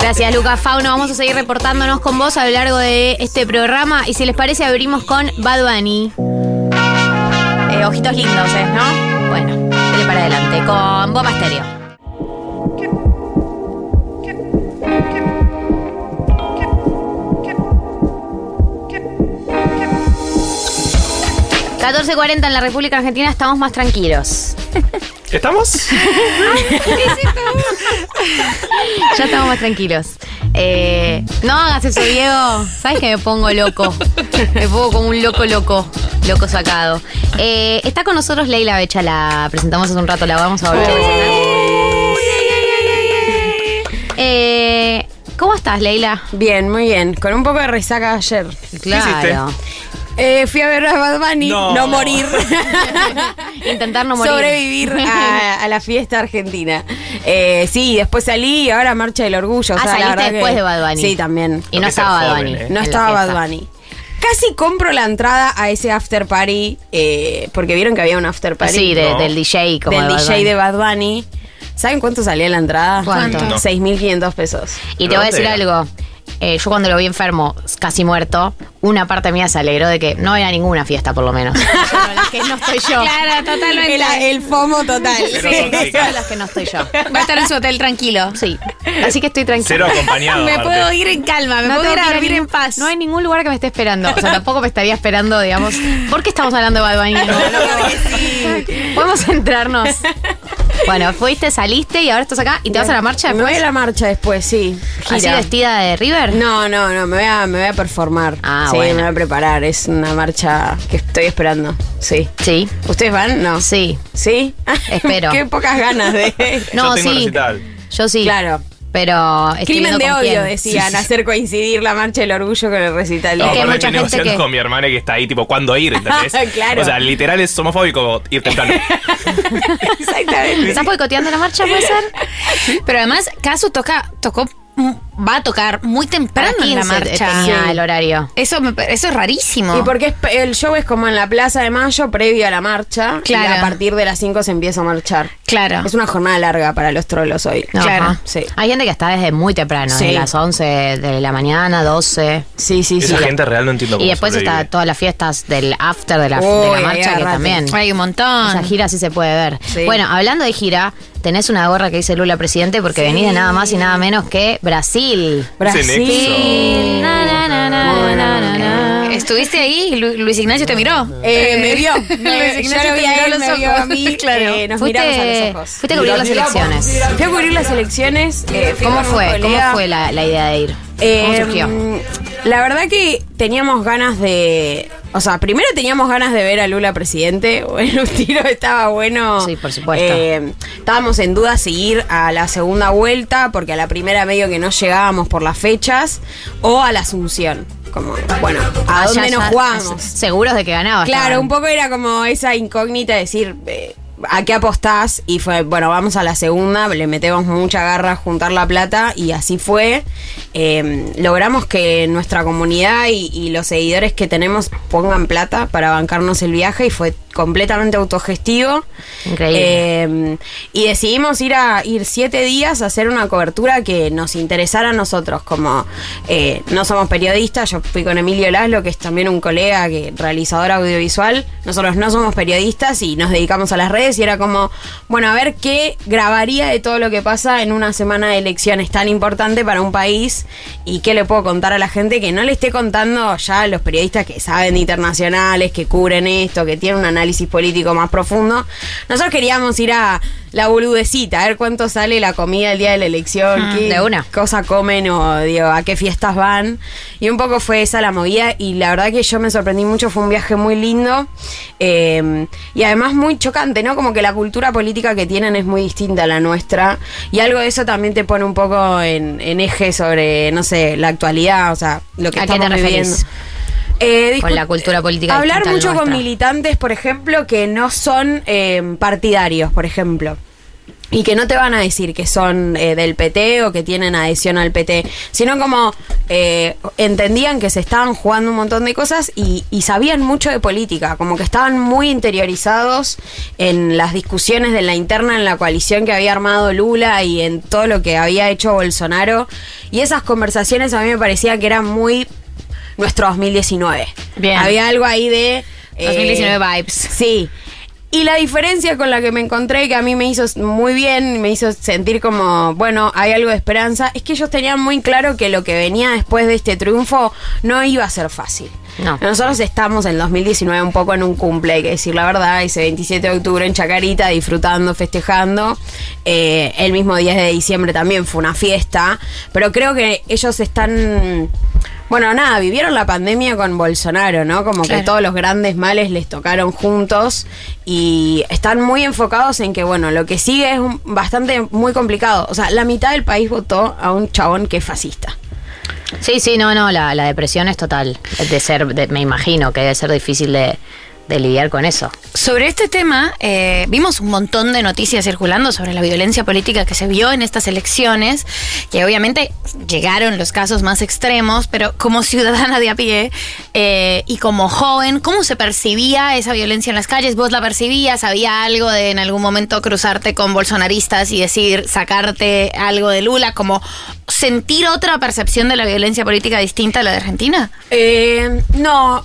Gracias, Lucas Fauno. Vamos a seguir reportándonos con vos a lo largo de este programa. Y si les parece, abrimos con Bad Bunny. Eh, ojitos lindos, ¿eh? ¿No? Bueno, dale para adelante con Bomba Estéreo. ...14.40 en la República Argentina estamos más tranquilos. ¿Estamos? Ya estamos más tranquilos. Eh, no hagas eso, Diego. ¿Sabes que me pongo loco? Me pongo como un loco loco. Loco sacado. Eh, está con nosotros Leila Becha, la presentamos hace un rato, la vamos a volver a presentar. Eh, ¿Cómo estás, Leila? Bien, muy bien. Con un poco de resaca ayer. Claro. Eh, fui a ver a Bad Bunny, No. no, morir. Intentar no morir. Sobrevivir a, a la fiesta argentina. Eh, sí, después salí y ahora marcha del orgullo. o Ah, sea, saliste después que- de Bad Bunny. Sí, también. Y no estaba Bad Bunny. No en la estaba. Bad Bunny. Casi compro la entrada a ese after party, eh, porque vieron que había un after party. Sí, de- del DJ como Del de DJ Bunny. de Bad Bunny. ¿Saben cuánto salía la entrada? ¿Cuánto? No. 6.500 pesos. Y te voy a decir algo. Eh, yo cuando lo vi enfermo, casi muerto, una parte mía se alegró de que no era ninguna fiesta, por lo menos. las que no estoy yo. Claro, totalmente. El, el FOMO total. Sí, son las que no estoy yo. Va a estar en su hotel tranquilo. Sí. Así que estoy tranquila. Cero acompañado, Me aparte. puedo ir en calma, me No puedo ir a dormir en paz. No hay ningún lugar que me esté esperando. O sea, tampoco me estaría esperando, digamos. ¿Por qué estamos hablando de Bad Bunny? No, no, Podemos centrarnos. Bueno, fuiste, saliste y ahora estás acá y te vas a la marcha Me voy después. a la marcha después, sí. ¿Así Gira. vestida de River? No, no, no, me voy a, me voy a performar. Ah, sí, bueno. me voy a preparar. Es una marcha que estoy esperando. Sí. Sí. ¿Ustedes van? No. Sí. ¿Sí? Espero. Qué pocas ganas de. No, Yo tengo sí. recital. Yo sí. Claro. Pero Crimen de odio, quién. decían, hacer coincidir la marcha del orgullo con el recital. No, Es que mucha gente que- con mi hermana que está ahí, tipo, ¿cuándo ir? ¿Entendés? Claro. O sea, literal es homofóbico ir temprano. Exactamente. ¿Estás boicoteando la marcha, puede ser? Pero además, Casu toca, tocó, va a tocar muy temprano en la 15 marcha. tenía Sí. el horario. Eso, me pa- eso es rarísimo. Y porque es el show es como en la Plaza de Mayo, previo a la marcha. Claro. Y a partir de las 5 se empieza a marchar. Claro. Es una jornada larga para los trolos hoy. Claro. Sí. Hay gente que está desde muy temprano, Sí. de las 11 de la mañana, 12. Sí, sí, sí. Esa gente real no entiendo cómo Y después sobrevive. está todas las fiestas del after de la, de la marcha, que también. Hay un montón. Esa gira sí se puede ver. Sí. Bueno, hablando de gira, tenés una gorra que dice Lula presidente porque venís de nada más y nada menos que Brasil. Brasil. nexo. Na, na, na, na, na, na, na. ¿Estuviste ahí Lu- Luis Ignacio te miró? Eh, me vio. Luis Ignacio te miró a él, los me vio ojos. a mí. Claro. eh, nos miramos a Fuiste, los ojos. fuiste a cubrir las elecciones. Fui a cubrir las elecciones. eh, ¿Cómo fue? ¿Cómo fue la, la idea de ir? ¿Cómo surgió? La verdad que teníamos ganas de. O sea, primero teníamos ganas de ver a Lula presidente. Bueno, un tiro estaba bueno. Sí, por supuesto. Eh, estábamos en duda seguir a la segunda vuelta, porque a la primera medio que no llegábamos por las fechas, o a la Asunción. Como, bueno, ¿a Ah, dónde nos jugamos? Seguros de que ganaba. Claro, estaban. un poco era como esa incógnita de decir. eh, ¿A qué apostás? Y fue, bueno, vamos a la segunda, le metemos mucha garra a juntar la plata y así fue. Eh, logramos que nuestra comunidad y, y los seguidores que tenemos pongan plata para bancarnos el viaje y fue completamente autogestivo. Increíble. Eh, y decidimos ir a ir siete días a hacer una cobertura que nos interesara a nosotros. Como eh, no somos periodistas, yo fui con Emilio Laszlo, que es también un colega que realizador audiovisual. Nosotros no somos periodistas y nos dedicamos a las redes y era como, bueno, a ver qué grabaría de todo lo que pasa en una semana de elecciones tan importante para un país y qué le puedo contar a la gente que no le esté contando ya a los periodistas que saben de internacionales, que cubren esto, que tienen un análisis político más profundo. Nosotros queríamos ir a la boludecita, a ver cuánto sale la comida el día de la elección, Mm, qué de una. cosa comen o digo, a qué fiestas van. Y un poco fue esa la movida y la verdad que yo me sorprendí mucho, fue un viaje muy lindo eh, y además muy chocante, ¿no? Como que la cultura política que tienen es muy distinta a la nuestra y algo de eso también te pone un poco en, en eje sobre, no sé, la actualidad, o sea, lo que ¿A qué estamos te viviendo. Eh, Con la cultura política Hablar mucho con militantes, por ejemplo, que no son eh, partidarios, por ejemplo. Y que no te van a decir que son eh, del PT o que tienen adhesión al PT, sino como eh, entendían que se estaban jugando un montón de cosas y, y sabían mucho de política, como que estaban muy interiorizados en las discusiones de la interna en la coalición que había armado Lula y en todo lo que había hecho Bolsonaro. Y esas conversaciones a mí me parecía que eran muy nuestro 2019. Bien. Había algo ahí de... eh, 2019 vibes. Sí. Y la diferencia con la que me encontré, que a mí me hizo muy bien, me hizo sentir como, bueno, hay algo de esperanza, es que ellos tenían muy claro que lo que venía después de este triunfo no iba a ser fácil. No. Nosotros estamos en 2019 un poco en un cumple, hay que decir la verdad, ese 27 de octubre en Chacarita, disfrutando, festejando. Eh, el mismo 10 de diciembre también fue una fiesta, pero creo que ellos están... Bueno, nada, vivieron la pandemia con Bolsonaro, ¿no? Como Claro. que todos los grandes males les tocaron juntos y están muy enfocados en que, bueno, lo que sigue es un- bastante muy complicado. O sea, la mitad del país votó a un chabón que es fascista. Sí, sí, no, no, la, la depresión es total. De ser, de- me imagino que debe ser difícil de, de lidiar con eso. Sobre este tema, eh, vimos un montón de noticias circulando sobre la violencia política que se vio en estas elecciones, que obviamente llegaron los casos más extremos, pero como ciudadana de a pie eh, y como joven, ¿cómo se percibía esa violencia en las calles? ¿Vos la percibías? ¿Había algo de en algún momento cruzarte con bolsonaristas y decir, sacarte algo de Lula? Como sentir otra percepción de la violencia política distinta a la de Argentina? Eh, no,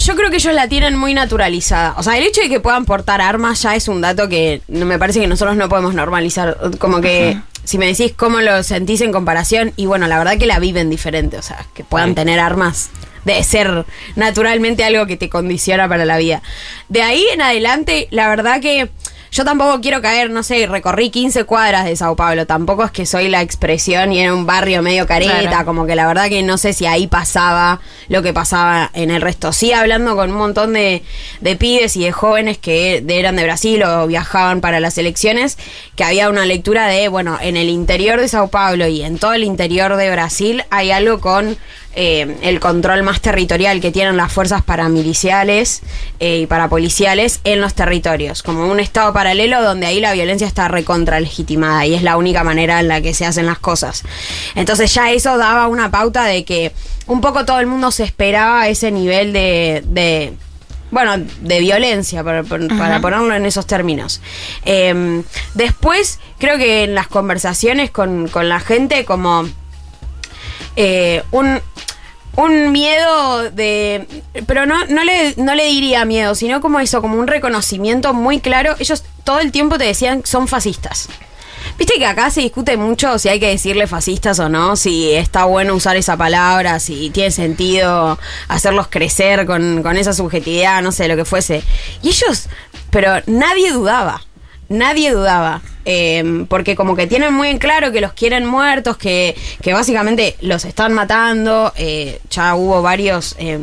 yo creo que ellos la tienen muy naturalizada. O sea, el hecho de que puedan portar armas ya es un dato que me parece que nosotros no podemos normalizar. Como que si me decís cómo lo sentís en comparación, y bueno, la verdad que la viven diferente. O sea, que puedan tener armas de ser naturalmente algo que te condiciona para la vida. De ahí en adelante, la verdad que yo tampoco quiero caer, no sé, recorrí 15 cuadras de Sao Paulo, tampoco es que soy la expresión y era un barrio medio careta, Claro. como que la verdad que no sé si ahí pasaba lo que pasaba en el resto. Sí, hablando con un montón de, de pibes y de jóvenes que eran de Brasil o viajaban para las elecciones, que había una lectura de, bueno, en el interior de Sao Paulo y en todo el interior de Brasil hay algo con eh, el control más territorial que tienen las fuerzas paramiliciales eh, y parapoliciales en los territorios, como un estado paralelo donde ahí la violencia está recontra legitimada y es la única manera en la que se hacen las cosas. Entonces ya eso daba una pauta de que un poco todo el mundo se esperaba ese nivel de, de bueno, de violencia, para, ponerlo en esos términos. Eh, después, creo que en las conversaciones con, con la gente, como eh, un, un miedo de. Pero no, no, le, no le diría miedo, sino como eso, como un reconocimiento muy claro. Ellos todo el tiempo te decían son fascistas. Viste que acá se discute mucho si hay que decirle fascistas o no, si está bueno usar esa palabra, si tiene sentido hacerlos crecer con, con esa subjetividad, no sé, lo que fuese. Y ellos, pero nadie dudaba, nadie dudaba. eh, porque como que tienen muy en claro que los quieren muertos, que, que básicamente los están matando, eh, ya hubo varios... eh,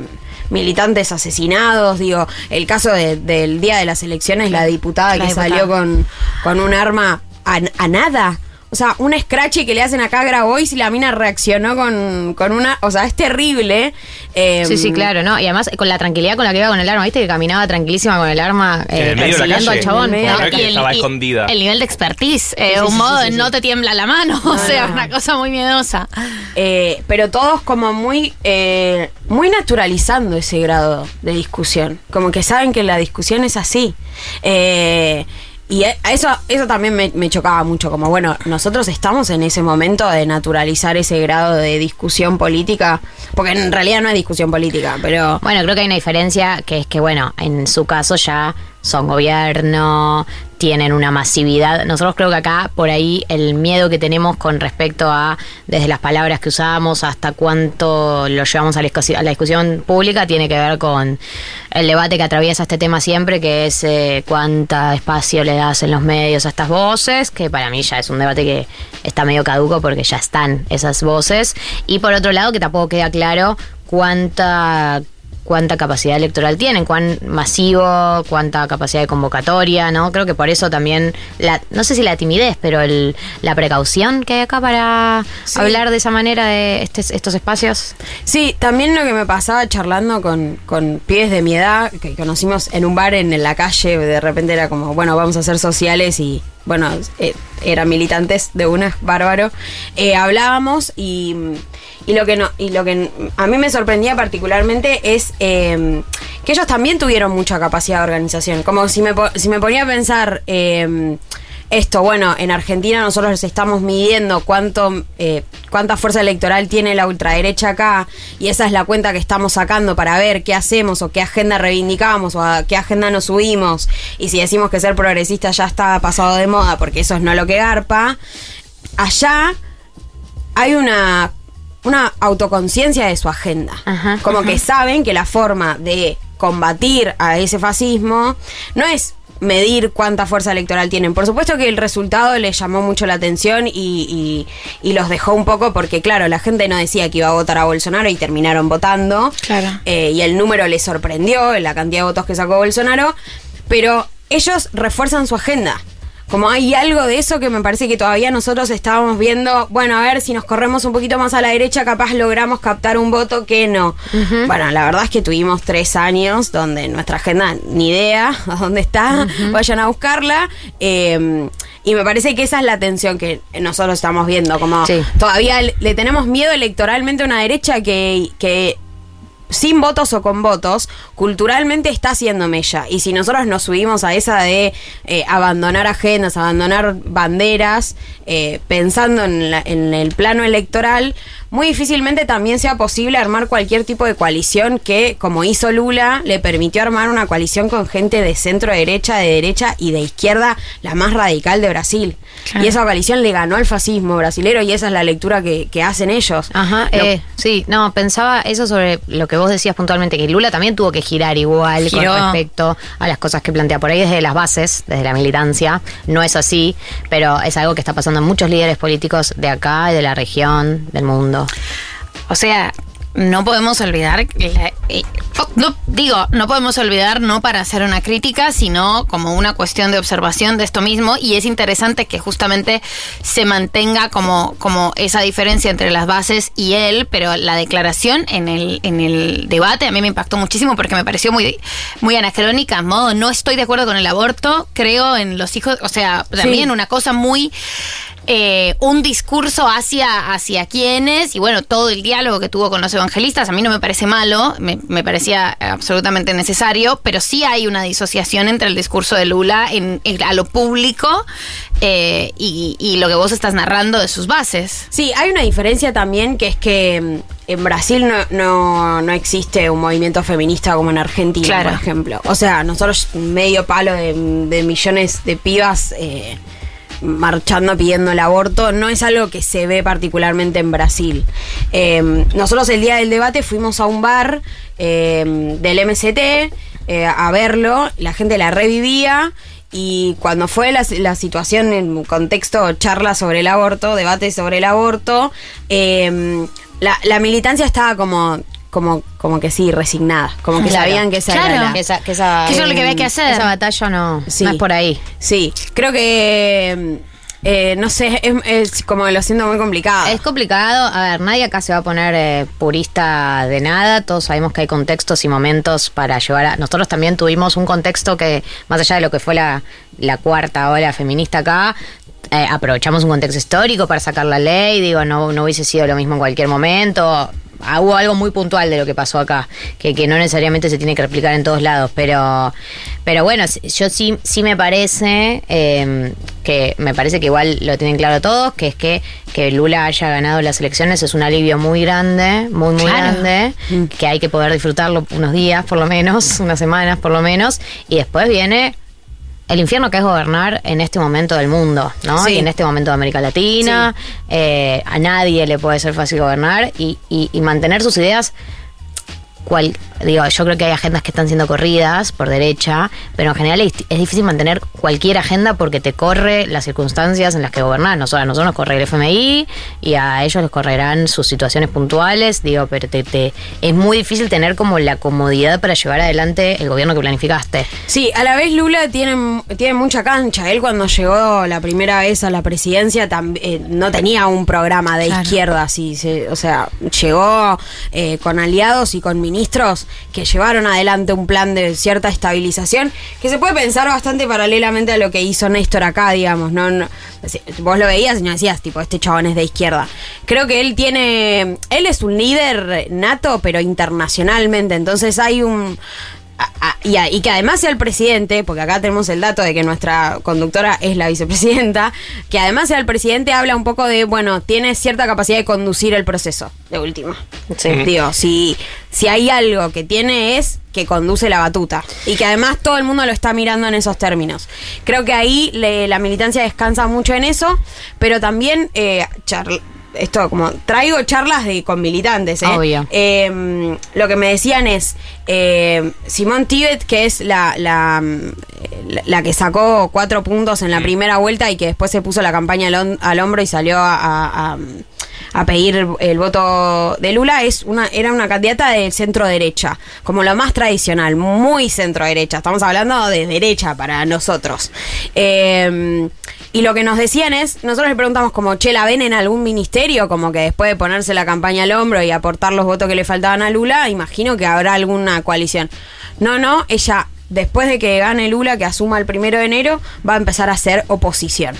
militantes asesinados, digo, el caso de- del día de las elecciones, la diputada La que diputada. salió con, con un arma a, a nada. O sea, un scratch que le hacen acá a Grabois y la mina reaccionó con, con una. O sea, es terrible. Eh, Sí, sí, claro, ¿no? Y además con la tranquilidad con la que iba con el arma, ¿viste? Que caminaba tranquilísima con el arma En eh, el medio de la persiguiendo al calle. chabón. En el ¿no? Y el- estaba y- escondida. El nivel de expertise, eh, Sí, sí, un sí, modo sí, de sí. no te tiembla la mano, o sea, no. una cosa muy miedosa. Eh, pero todos como muy eh, muy naturalizando ese grado de discusión como que saben que la discusión es así Eh, y e- eso eso también me, me chocaba mucho como bueno nosotros estamos en ese momento de naturalizar ese grado de discusión política porque en realidad no es discusión política pero Bueno, creo que hay una diferencia que es que, bueno, en su caso ya son gobierno, tienen una masividad. Nosotros creo que acá, por ahí, el miedo que tenemos con respecto a, desde las palabras que usamos hasta cuánto lo llevamos a la, discusión pública, tiene que ver con el debate que atraviesa este tema siempre, que es eh, cuánta espacio le das en los medios a estas voces, que para mí ya es un debate que está medio caduco porque ya están esas voces. Y por otro lado, que tampoco queda claro cuánta cuánta capacidad electoral tienen, cuán masivo, cuánta capacidad de convocatoria, ¿no? Creo que por eso también, la, no sé si la timidez, pero el, la precaución que hay acá para Sí. hablar de esa manera de estes- estos espacios. Sí, también lo que me pasaba charlando con, con pibes de mi edad, que conocimos en un bar en, la calle, de repente era como, bueno, vamos a hacer sociales y, bueno, eh, eran militantes de una, bárbaro. Eh, hablábamos y, y lo que no, y lo que a mí me sorprendía particularmente es eh, que ellos también tuvieron mucha capacidad de organización. Como si me, si me ponía a pensar. eh, esto, bueno, en Argentina nosotros estamos midiendo cuánto, eh, cuánta fuerza electoral tiene la ultraderecha acá y esa es la cuenta que estamos sacando para ver qué hacemos o qué agenda reivindicamos o a qué agenda nos subimos y si decimos que ser progresista ya está pasado de moda porque eso es no lo que garpa. Allá hay una, una autoconciencia de su agenda. Como que saben que la forma de combatir a ese fascismo no es medir cuánta fuerza electoral tienen. Por supuesto que el resultado les llamó mucho la atención y, y- y los dejó un poco porque, claro, la gente no decía que iba a votar a Bolsonaro y terminaron votando. Claro. Eh, y el número les sorprendió, la cantidad de votos que sacó Bolsonaro, pero ellos refuerzan su agenda. Como hay algo de eso que me parece que todavía nosotros estábamos viendo, bueno, a ver si nos corremos un poquito más a la derecha, capaz logramos captar un voto que no. Bueno, la verdad es que tuvimos tres años donde nuestra agenda ni idea a dónde está, vayan a buscarla. eh, y me parece que esa es la tensión que nosotros estamos viendo, como todavía le, le tenemos miedo electoralmente a una derecha que, que sin votos o con votos, culturalmente está haciendo mella. Y si nosotros nos subimos a esa de eh, abandonar agendas, abandonar banderas, eh, pensando en, la- en el plano electoral, muy difícilmente también sea posible armar cualquier tipo de coalición que, como hizo Lula, le permitió armar una coalición con gente de centro derecha, de derecha y de izquierda, la más radical de Brasil. Claro. Y esa coalición le ganó al fascismo brasilero y esa es la lectura que, que hacen ellos. Ajá, Lo- eh, sí, no, pensaba eso sobre lo que vos decías puntualmente, que Lula también tuvo que girar igual Giró. con respecto a las cosas que plantea por ahí desde las bases, desde la militancia. No es así, pero es algo que está pasando en muchos líderes políticos de acá y de la región, del mundo. O sea, no podemos olvidar, la- eh, no, digo, no podemos olvidar no para hacer una crítica, sino como una cuestión de observación de esto mismo. Y es interesante que justamente se mantenga como, como esa diferencia entre las bases y él, pero la declaración en el, en el debate a mí me impactó muchísimo porque me pareció muy, muy anacrónica, modo, no estoy de acuerdo con el aborto, creo en los hijos, o sea, también una cosa muy eh, un discurso hacia, hacia quienes y bueno, todo el diálogo que tuvo con los evangelistas, a mí no me parece malo, me, me parecía absolutamente necesario, pero sí hay una disociación entre el discurso de Lula en, en- a lo público eh, y, y lo que vos estás narrando de sus bases. Sí, hay una diferencia también que es que mm, en Brasil no, no, no existe un movimiento feminista como en Argentina, Claro. por ejemplo. O sea, nosotros medio palo de, de millones de pibas eh, marchando pidiendo el aborto no es algo que se ve particularmente en Brasil. Eh, nosotros el día del debate fuimos a un bar eh, del MCT eh, a verlo, la gente la revivía. Y cuando fue la, la situación en contexto charla sobre el aborto, debate sobre el aborto, la, la militancia estaba como, como, como que sí, resignada. Como que Claro. sabían que esa Claro. era la- Que esa- que esa- Que eso es lo que había que hacer. Esa batalla no, Sí. no es por ahí. Sí, creo que, eh, no sé, es, es como lo siento muy complicado. Es complicado. A ver, nadie acá se va a poner eh, purista de nada. Todos sabemos que hay contextos y momentos para llevar a. Nosotros también tuvimos un contexto que, más allá de lo que fue la, la cuarta ola feminista acá, eh, aprovechamos un contexto histórico para sacar la ley. Digo, no, no hubiese sido lo mismo en cualquier momento. Ah, Hubo algo muy puntual de lo que pasó acá, que, que no necesariamente se tiene que replicar en todos lados, pero, pero bueno, yo sí, sí me parece eh, que me parece que igual lo tienen claro todos, que es que, que Lula haya ganado las elecciones es un alivio muy grande, muy, muy Claro. grande, que hay que poder disfrutarlo unos días por lo menos, unas semanas por lo menos, y después viene el infierno que es gobernar en este momento del mundo, ¿no? Sí. Y en este momento de América Latina, eh, a nadie le puede ser fácil gobernar y, y- y mantener sus ideas. Cual, digo, yo creo que hay agendas que están siendo corridas por derecha, pero en general es, es difícil mantener cualquier agenda porque te corre las circunstancias en las que gobernás. Nosotros, a nosotros nos corre el FMI y a ellos les correrán sus situaciones puntuales, digo, pero te, te- es muy difícil tener como la comodidad para llevar adelante el gobierno que planificaste. Sí, a la vez Lula tiene, tiene mucha cancha. Él cuando llegó la primera vez a la presidencia tam- eh, no tenía un programa de Claro. izquierda, así, se- o sea, llegó eh, con aliados y con ministros que llevaron adelante un plan de cierta estabilización que se puede pensar bastante paralelamente a lo que hizo Néstor acá, digamos, no, vos lo veías y no decías, tipo, este chabón es de izquierda. Creo que él tiene, él es un líder nato, pero internacionalmente, entonces hay un a- a- y, a- y que además sea el presidente, porque acá tenemos el dato de que nuestra conductora es la vicepresidenta, que además sea el presidente habla un poco de, bueno, tiene cierta capacidad de conducir el proceso, de última. Sí. Digo, si, si hay algo que tiene es que conduce la batuta y que además todo el mundo lo está mirando en esos términos. Creo que ahí le- la militancia descansa mucho en eso, pero también eh, esto como traigo charlas de con militantes, ¿eh? Obvio. Eh, lo que me decían es eh, Simón Tibet, que es la, la, la- la que sacó cuatro puntos en la primera vuelta y que después se puso la campaña al, al hombro y salió a, a- a- a pedir el, voto de Lula, es una, era una candidata de centro derecha, como lo más tradicional, muy centro derecha. Estamos hablando de derecha para nosotros. Eh, y lo que nos decían es, nosotros le preguntamos como, che, ¿la ven en algún ministerio? Como que después de ponerse la campaña al hombro y aportar los votos que le faltaban a Lula, imagino que habrá alguna coalición. No, no, ella después de que gane Lula, que asuma el primero de enero, va a empezar a hacer oposición.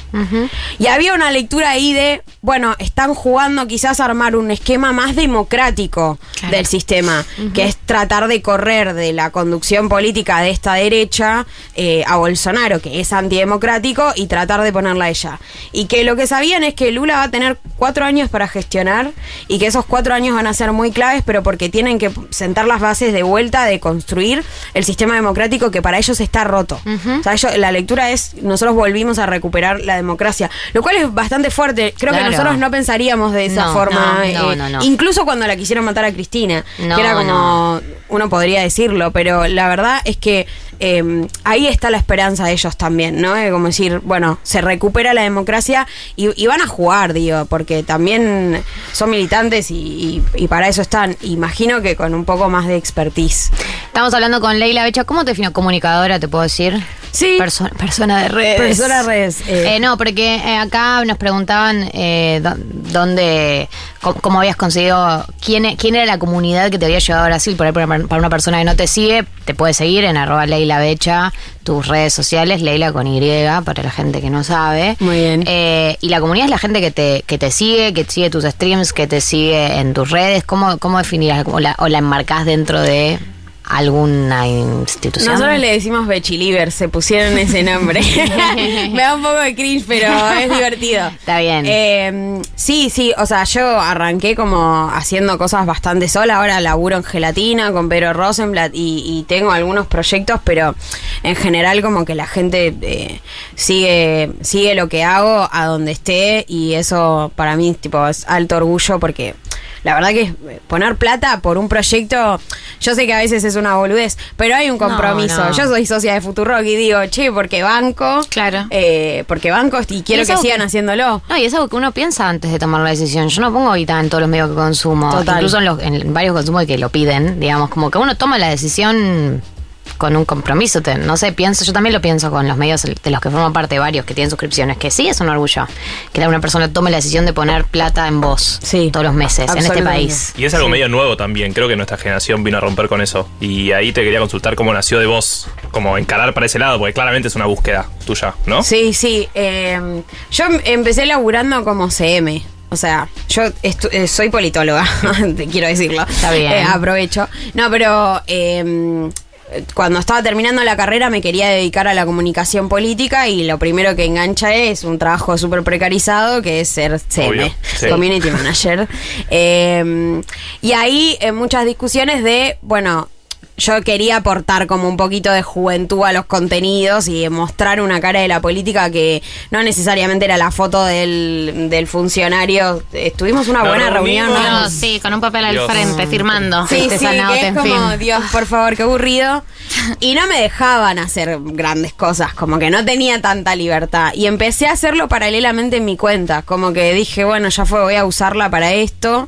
Y había una lectura ahí de, bueno, están jugando quizás a armar un esquema más democrático del sistema, que es tratar de correr de la conducción política de esta derecha eh, a Bolsonaro, que es antidemocrático, y tratar de ponerla a ella. Y que lo que sabían es que Lula va a tener cuatro años para gestionar y que esos cuatro años van a ser muy claves, pero porque tienen que sentar las bases de vuelta de construir el sistema democrático que para ellos está roto. O sea, ellos- la lectura es, nosotros volvimos a recuperar la democracia, lo cual es bastante fuerte. Creo Claro. que nosotros no pensaríamos de esa No, forma, no, no, eh, no, incluso cuando la quisieron matar a Cristina, que era como, no. uno podría decirlo, pero la verdad es que eh, ahí está la esperanza de ellos también, ¿no? Eh, como decir, bueno, se recupera la democracia y, y van a jugar, digo, porque también son militantes y, y- y para eso están. Imagino que con un poco más de expertise. Estamos hablando con Leila Becha. ¿Cómo te Comunicadora, te puedo decir. Sí. persona de redes. Persona de redes, eh. Eh, no, porque eh, acá nos preguntaban eh, dó- dónde, cómo, cómo habías conseguido, quién, e- quién era la comunidad que te había llevado a Brasil. Por ahí, para, una persona que no te sigue, te puede seguir en arroba Leila Becha, tus redes sociales, Leila con Y, para la gente que no sabe. Muy bien. Y la comunidad es la gente que te, que te sigue, que sigue tus streams, que te sigue en tus redes. ¿Cómo, cómo definirás? ¿O la, o la enmarcás dentro de alguna institución? Nosotros le decimos Bechiliver, se pusieron ese nombre. Me da un poco de cringe, pero es divertido. Está bien. Eh, sí, sí, o sea, yo arranqué como haciendo cosas bastante sola. Ahora laburo en gelatina con Pedro Rosenblatt y, y tengo algunos proyectos, pero en general como que la gente eh, sigue, sigue lo que hago a donde esté y eso para mí tipo es alto orgullo porque la verdad que poner plata por un proyecto, yo sé que a veces es una boludez, pero hay un compromiso. no. Yo soy socia de Futurock y digo, che, porque banco, Claro. eh, porque banco y quiero Y que sigan que- haciéndolo. No, y es algo que uno piensa antes de tomar la decisión. Yo no pongo ahorita en todos los medios que consumo. Total. Incluso en, los, en varios consumos que lo piden, digamos, como que uno toma la decisión con un compromiso. Te- no sé, pienso, yo también lo pienso con los medios de los que forman parte varios que tienen suscripciones, que sí es un orgullo que una persona tome la decisión de poner plata en vos todos los meses en este país. Y es algo medio nuevo también, creo que nuestra generación vino a romper con eso. Y ahí te quería consultar cómo nació de vos, como encarar para ese lado, porque claramente es una búsqueda tuya, ¿no? Sí, sí. eh, yo em- empecé laburando como CM. O sea, yo estu- eh, soy politóloga, te quiero decirlo. Está bien. Eh, aprovecho. No, pero eh, cuando estaba terminando la carrera me quería dedicar a la comunicación política y lo primero que engancha es un trabajo súper precarizado que es ser CM, sí. Community Manager. Eh, y ahí en muchas discusiones de, bueno, yo quería aportar como un poquito de juventud a los contenidos y mostrar una cara de la política que no necesariamente era la foto del, del funcionario. Estuvimos una buena reunión. ¿no? Sí, con un papel al Dios. frente, firmando. Sí, sí, Artesanado, que es como, fin. Dios, por favor, qué aburrido. Y no me dejaban hacer grandes cosas, como que no tenía tanta libertad. Y empecé a hacerlo paralelamente en mi cuenta, como que dije, bueno, ya fue, voy a usarla para esto.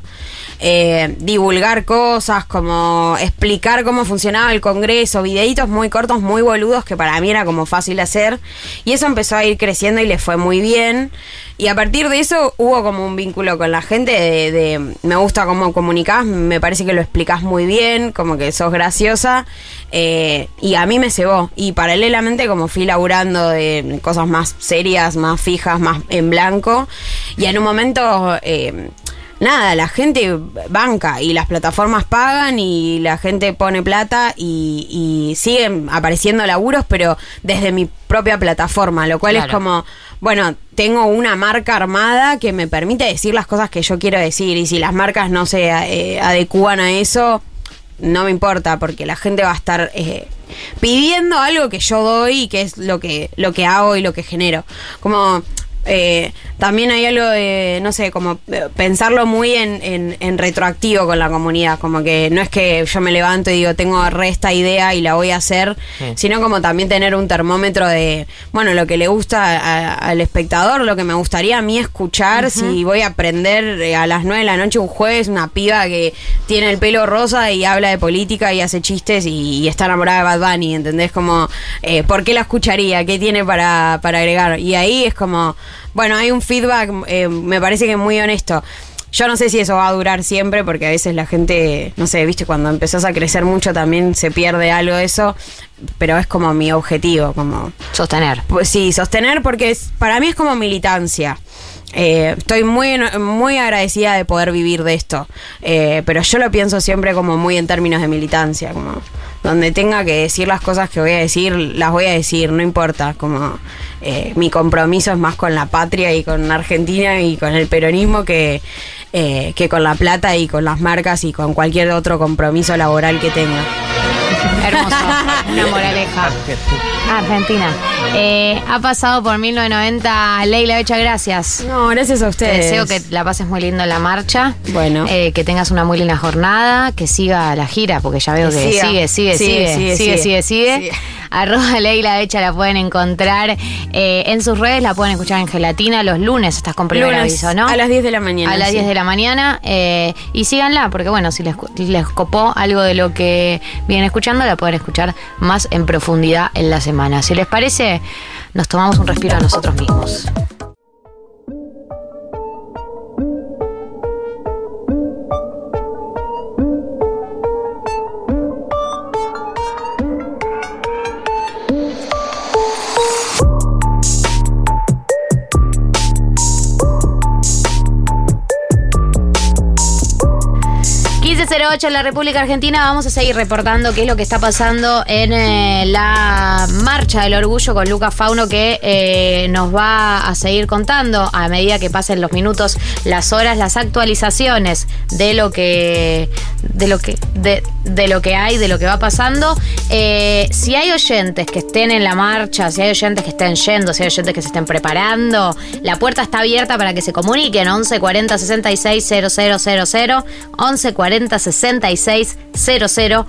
Eh, divulgar cosas, como explicar cómo el Congreso, videitos muy cortos, muy boludos, que para mí era como fácil hacer. Y eso empezó a ir creciendo y le fue muy bien. Y a partir de eso hubo como un vínculo con la gente de, me gusta cómo comunicás, me parece que lo explicás muy bien, como que sos graciosa. eh, y a mí me cebó. Y paralelamente como fui laburando de cosas más serias, más fijas, más en blanco. Y en un momento... eh, nada, la gente banca y las plataformas pagan y la gente pone plata y, y siguen apareciendo laburos, pero desde mi propia plataforma, lo cual es como, bueno, tengo una marca armada que me permite decir las cosas que yo quiero decir y si las marcas no se eh, adecúan a eso, no me importa porque la gente va a estar eh, pidiendo algo que yo doy y que es lo que lo que hago y lo que genero. Como eh, también hay algo de, no sé, como eh, pensarlo muy en, en- en retroactivo con la comunidad, como que no es que yo me levanto y digo, tengo re esta idea y la voy a hacer, Sí. sino como también tener un termómetro de, bueno, lo que le gusta a- al espectador, lo que me gustaría a mí escuchar, si voy a aprender eh, a las 9 de la noche un jueves una piba que tiene el pelo rosa y habla de política y hace chistes y, y está enamorada de Bad Bunny, ¿entendés? Como, eh, ¿por qué la escucharía? ¿Qué tiene para, para agregar? Y ahí es como, bueno, hay un feedback, eh, me parece que muy honesto. yo no sé si eso va a durar siempre, porque a veces la gente, no sé, viste, cuando empezás a crecer mucho también se pierde algo de eso, pero es como mi objetivo, como... Sostener. Pues sí, sostener porque es, para mí es como militancia. Eh, estoy muy, muy agradecida de poder vivir de esto, Eh, pero yo lo pienso siempre como muy en términos de militancia, como donde tenga que decir las cosas que voy a decir, las voy a decir, no importa, como eh, mi compromiso es más con la patria y con Argentina y con el peronismo que, eh, que con la plata y con las marcas y con cualquier otro compromiso laboral que tenga. Hermoso. Una moraleja. Argentina. Eh, ha pasado por 1990 Leila Becha, gracias. No, gracias a Te ustedes. deseo que la pases muy lindo en la marcha. Bueno. Eh, que tengas una muy linda jornada, que siga la gira, porque ya veo Que que siga. sigue, sigue, Sigue, sigue, sigue, sigue, sigue, sigue. sigue. Arroba Leila Becha la pueden encontrar eh, en sus redes, la pueden escuchar en Gelatina los lunes, estás con primer Lunes aviso, ¿no? A las 10 de la mañana. a las sí. 10 de la mañana eh, y síganla porque bueno, si les, les copó algo de lo que vienen escuchando, la pueden escuchar más en profundidad en la semana. Si les parece, nos tomamos un respiro a nosotros mismos. Ocho en la República Argentina. Vamos a seguir reportando qué es lo que está pasando en eh, la marcha del orgullo con Lucas Fauno que eh, nos va a seguir contando a medida que pasen los minutos, las horas, las actualizaciones de lo que de lo que de lo que hay, de lo que va pasando. Eh, si hay oyentes que estén en la marcha, si hay oyentes que estén yendo, si hay oyentes que se estén preparando, la puerta está abierta para que se comuniquen. 11 40 66 000 11 40 66 000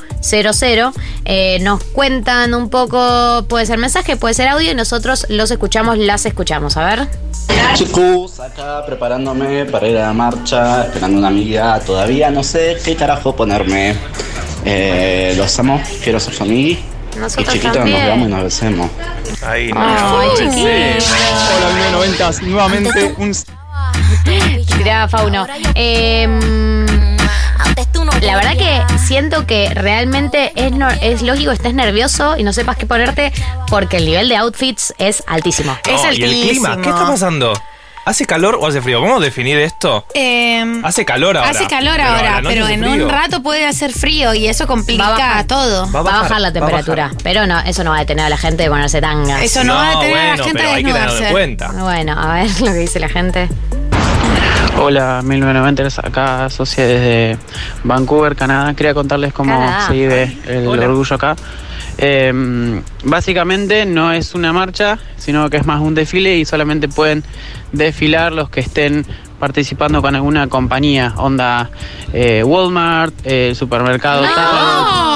eh, nos cuentan un poco, puede ser mensaje, puede ser audio y nosotros los escuchamos, las escuchamos. A ver. Chicos, acá preparándome para ir a la marcha, esperando una amiga, todavía no sé qué carajo ponerme. Eh, los amo, quiero ser su amiga. Y Nosotros chiquitos nos también. veamos y nos besemos. Ay, no. Ay, chiquito. Hola, 1990, nuevamente un Tiraba Fauno. Eh, la verdad que siento que realmente es, no- es lógico que estés nervioso y no sepas qué ponerte porque el nivel de outfits es altísimo. No, ¿Y el clima? ¿Qué está pasando? ¿Hace calor o hace frío? ¿Vamos a definir esto? Eh, Hace calor ahora. Hace calor pero ahora, pero en frío. un rato puede hacer frío y eso complica Va a bajar. todo. Va a bajar, la temperatura, pero no, eso no va a detener a la gente de ponerse tangas. Eso no, va a detener a la gente pero a hay que tenerlo en desnudarse. cuenta. Bueno, a ver lo que dice la gente. Hola, 1990, acá socia desde Vancouver, Canadá. Quería contarles cómo Canadá. se vive el Hola. orgullo acá. Eh, básicamente no es una marcha, sino que es más un desfile y solamente pueden desfilar los que estén participando con alguna compañía, onda eh, Walmart, eh, el supermercado banco.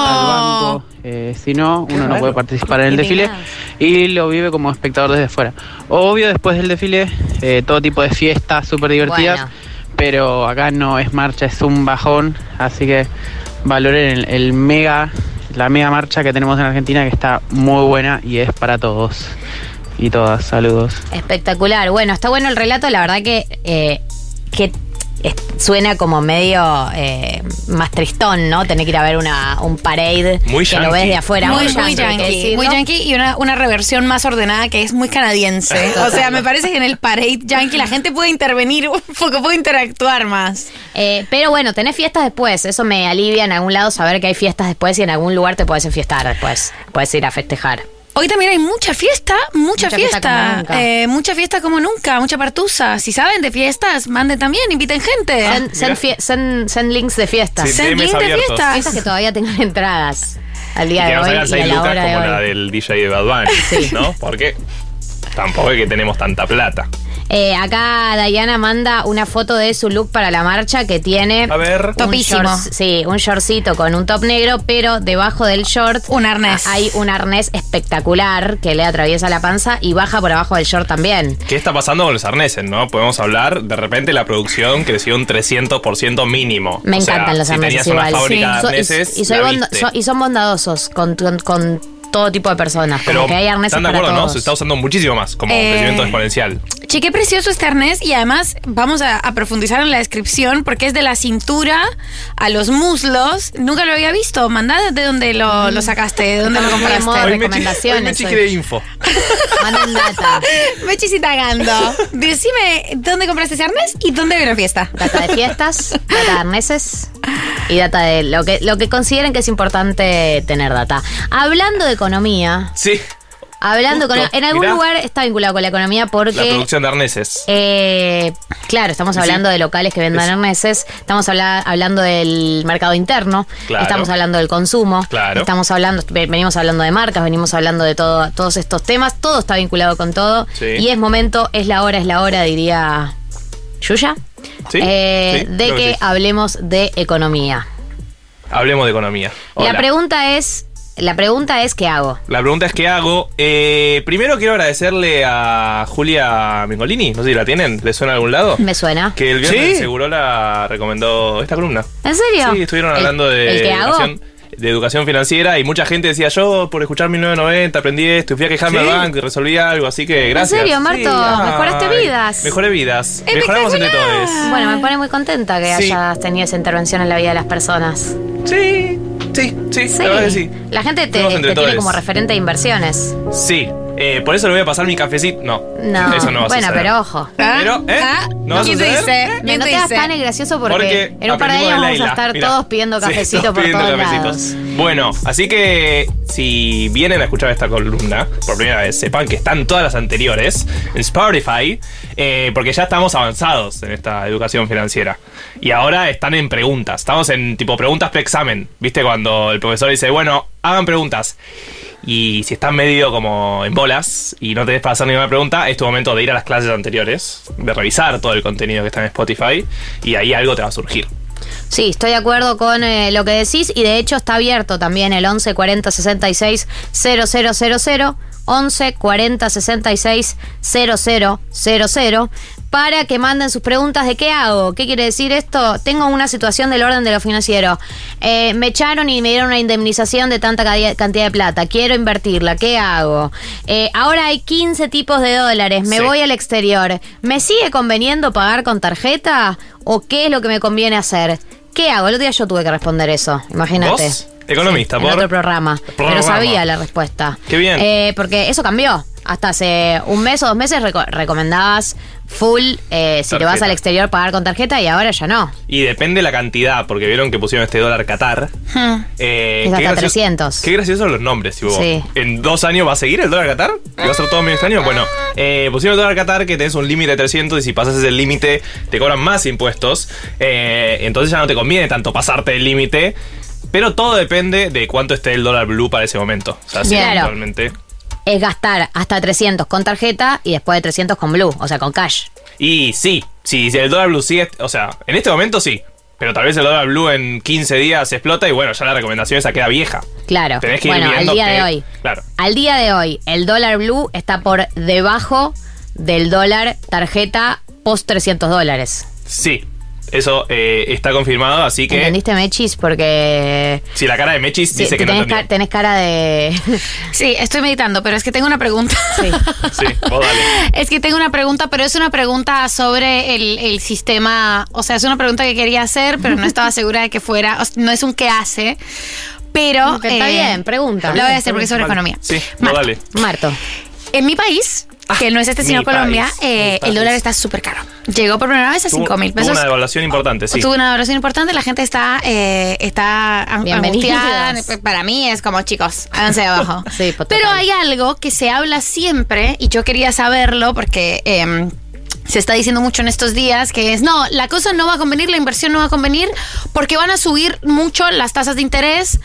Eh, si no, uno no puede participar en el desfile y lo vive como espectador desde fuera. Obvio, después del desfile, eh, todo tipo de fiestas súper divertidas, Bueno. pero acá no es marcha, es un bajón, así que valoren el, el mega, la mega marcha que tenemos en Argentina que está muy buena y es para todos y todas. Saludos. Espectacular. Bueno, está bueno el relato, la verdad que, eh, que es- suena como medio eh, más tristón, ¿no? Tener que ir a ver una, un parade Muy que lo ves de afuera. muy, muy yankee, muy yankee y una, una reversión más ordenada que es muy canadiense. o sea, me parece que en el parade yankee la gente puede intervenir un poco, puede interactuar más. Eh, pero bueno, tenés fiestas después. Eso me alivia en algún lado saber que hay fiestas después y en algún lugar te puedes enfiestar después. Puedes ir a festejar. Hoy también hay mucha fiesta, mucha, Mucha fiesta fiesta, eh, mucha fiesta como nunca, mucha partusa. Si saben de fiestas, manden también, inviten gente. Send, send fie- send- send links de fiestas. Sí, Send links de fiestas. Que todavía tengan entradas al Y día que de hoy y 6 a la lucas hora de como la hoy. del DJ de Bad Bunny, ¿no? Porque tampoco es que tenemos tanta plata. Eh, acá Dayana manda una foto de su look para la marcha que tiene. A ver. un Topísimo. shorts- sí, un shortcito con un top negro, pero debajo del short. Un arnés. Hay un arnés espectacular que le atraviesa la panza y baja por abajo del short también. ¿Qué está pasando con los arneses, no? Podemos hablar, de repente la producción creció un 300% mínimo. Me O sea, encantan los si arneses tenías una igual. fábrica So- de y- arneses, y, soy la bondo- viste. so- y son bondadosos con, con- con todo tipo de personas. Como Pero que hay arneses están de para acuerdo, ¿no? Se está usando muchísimo más como Eh, crecimiento exponencial. Che, qué precioso este arnés y además vamos a, a profundizar en la descripción porque es de la cintura a los muslos. Nunca lo había visto. Mandá de dónde lo, lo sacaste, de dónde lo compraste. de recomendaciones. Hoy Mechi hoy. quiere info. Manden data. Mechi sí tagando. Decime dónde compraste ese arnés y dónde vino fiesta. Data de fiestas, data de arneses y data de lo que, lo que consideren que es importante tener data. Hablando de economía, Sí, hablando Justo, con, en algún mirá. lugar está vinculado con la economía la porque producción de arneses. Eh, claro, estamos hablando sí. de locales que vendan Es- arneses, estamos habla- hablando del mercado interno, Claro. estamos hablando del consumo, Claro. estamos hablando, ve- venimos hablando de marcas, venimos hablando de todo, todos estos temas, todo está vinculado con todo Sí. y es momento, es la hora, es la hora, diría Yuya, Sí, eh, sí, de que hablemos de economía. Hablemos de economía. Hola. La pregunta es, la pregunta es ¿qué hago? La pregunta es qué hago. Eh, primero quiero agradecerle a Julia Mengolini, no sé si la tienen, ¿le suena a algún lado? Me suena. Que el viernes ¿Sí? seguro la recomendó esta columna. ¿En serio? Sí, estuvieron ¿El- hablando de, el qué hago? De educación financiera y mucha gente decía, yo por escuchar 1990 aprendí esto fui a quejarme ¿Sí? al banco y resolví algo, así que gracias. serio, Marto? Sí, ¿Mejoraste vidas? Mejoré vidas. Mejoramos entre todos. Bueno, me pone muy contenta que Sí. hayas tenido esa intervención en la vida de las personas. Sí, sí, sí, la verdad que sí. La gente te, te tiene como referente de inversiones. Sí, eh, por eso le voy a pasar mi cafecito. No, No, eso no va a bueno, suceder. pero ojo. Pero, ¿eh? ¿No va a ¿Quién te suceder? dice? Que ¿Quién no te te hagas dice? tan gracioso porque, Porque en un par de aprendimos años vamos a estar Mirá. todos pidiendo Sí, cafecito todos por pidiendo todos cafecitos. lados. Bueno, así que si vienen a escuchar esta columna por primera vez, sepan que están todas las anteriores en Spotify, eh, porque ya estamos avanzados en esta educación financiera. Y ahora están en preguntas. Estamos en tipo preguntas pre-examen. ¿Viste? Cuando el profesor dice, bueno, hagan preguntas. Y si estás medio como en bolas y no tenés para hacer ninguna pregunta, es tu momento de ir a las clases anteriores, de revisar todo el contenido que está en Spotify y ahí algo te va a surgir. Sí, estoy de acuerdo con eh, lo que decís y de hecho está abierto también el 11 40 66 0000 11 40 66 0000 para que manden sus preguntas de qué hago, qué quiere decir esto. Tengo una situación del orden de lo financiero. Eh, me echaron y me dieron una indemnización de tanta cantidad de plata. Quiero invertirla, ¿qué hago? Eh, ahora hay 15 tipos de dólares. Me Sí. voy al exterior. ¿Me sigue conveniendo pagar con tarjeta o qué es lo que me conviene hacer? ¿Qué hago? El otro día yo tuve que responder eso, imagínate. ¿Vos? Economista, En por. otro programa. Programa. Pero sabía la respuesta. Qué bien. Eh, porque eso cambió. Hasta hace un mes o dos meses reco- recomendabas full, eh, si te vas al exterior, pagar con tarjeta y ahora ya no. Y depende la cantidad, porque vieron que pusieron este dólar Qatar. Eh, Es hasta gracioso- 300. Qué graciosos los nombres, tipo. Sí. ¿En dos años va a seguir el dólar Qatar? ¿Y va a ser todo medio extraño? Bueno, eh, pusieron el dólar Qatar que tenés un límite de 300 y si pasas ese límite te cobran más impuestos. Eh, entonces ya no te conviene tanto pasarte el límite. Pero todo depende de cuánto esté el dólar blue para ese momento. O sea, si Bien. Actualmente. Es gastar hasta 300 con tarjeta y después de 300 con blue, o sea, con cash. Y sí, sí, el dólar blue sigue, o sea, en este momento sí. Pero tal vez el dólar blue en 15 días explota y bueno, ya la recomendación esa queda vieja. Claro. Tenés que ir bueno, al día que- de hoy. Claro. Al día de hoy, el dólar blue está por debajo del dólar tarjeta post 300 dólares. Sí, eso eh, está confirmado, así que ¿Entendiste, Mechis? Porque si la cara de Mechis Sí, dice que no tenés, entendió. ca- tenés cara de... Sí, estoy meditando, pero es que tengo una pregunta. Sí. Sí, vos dale. Es que tengo una pregunta, pero es una pregunta sobre el, el sistema. O sea, es una pregunta que quería hacer, pero no estaba segura de que fuera. o sea, no es un qué hace, pero. Que está bien, pregunta. Lo voy a hacer porque es sobre Vale. economía. Sí, vos dale. Marto. En mi país, que no es este mi sino Colombia, país, eh, el dólar está súper caro. Llegó por primera vez a Tuvo- 5 mil tuvo pesos. una devaluación importante, sí. Tuvo una valoración importante, la gente está, eh, está angustiada. Para mí es como, chicos, háganse de abajo. Sí, pues, Pero total. hay algo que se habla siempre, y yo quería saberlo porque em, se está diciendo mucho en estos días, que es, no, la cosa no va a convenir, la inversión no va a convenir, porque van a subir mucho las tasas de interés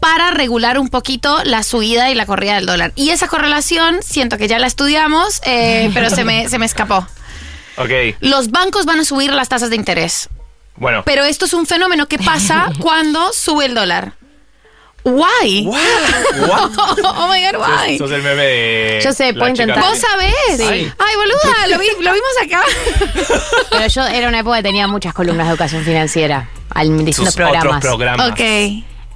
para regular un poquito la subida y la corrida del dólar. Y esa correlación, siento que ya la estudiamos, eh, pero se me, se me escapó. Ok, Los bancos van a subir las tasas de interés. bueno. Pero esto es un fenómeno que pasa cuando sube el dólar. Why? What? oh my god, why? Sos, sos el meme de. Yo sé, puedo intentar. ¿Vos sabés? Sí. Ay, boluda, lo, vi- lo vimos acá. Pero yo era una época que tenía muchas columnas de educación financiera al distintos Sus otros programas. programas. ok.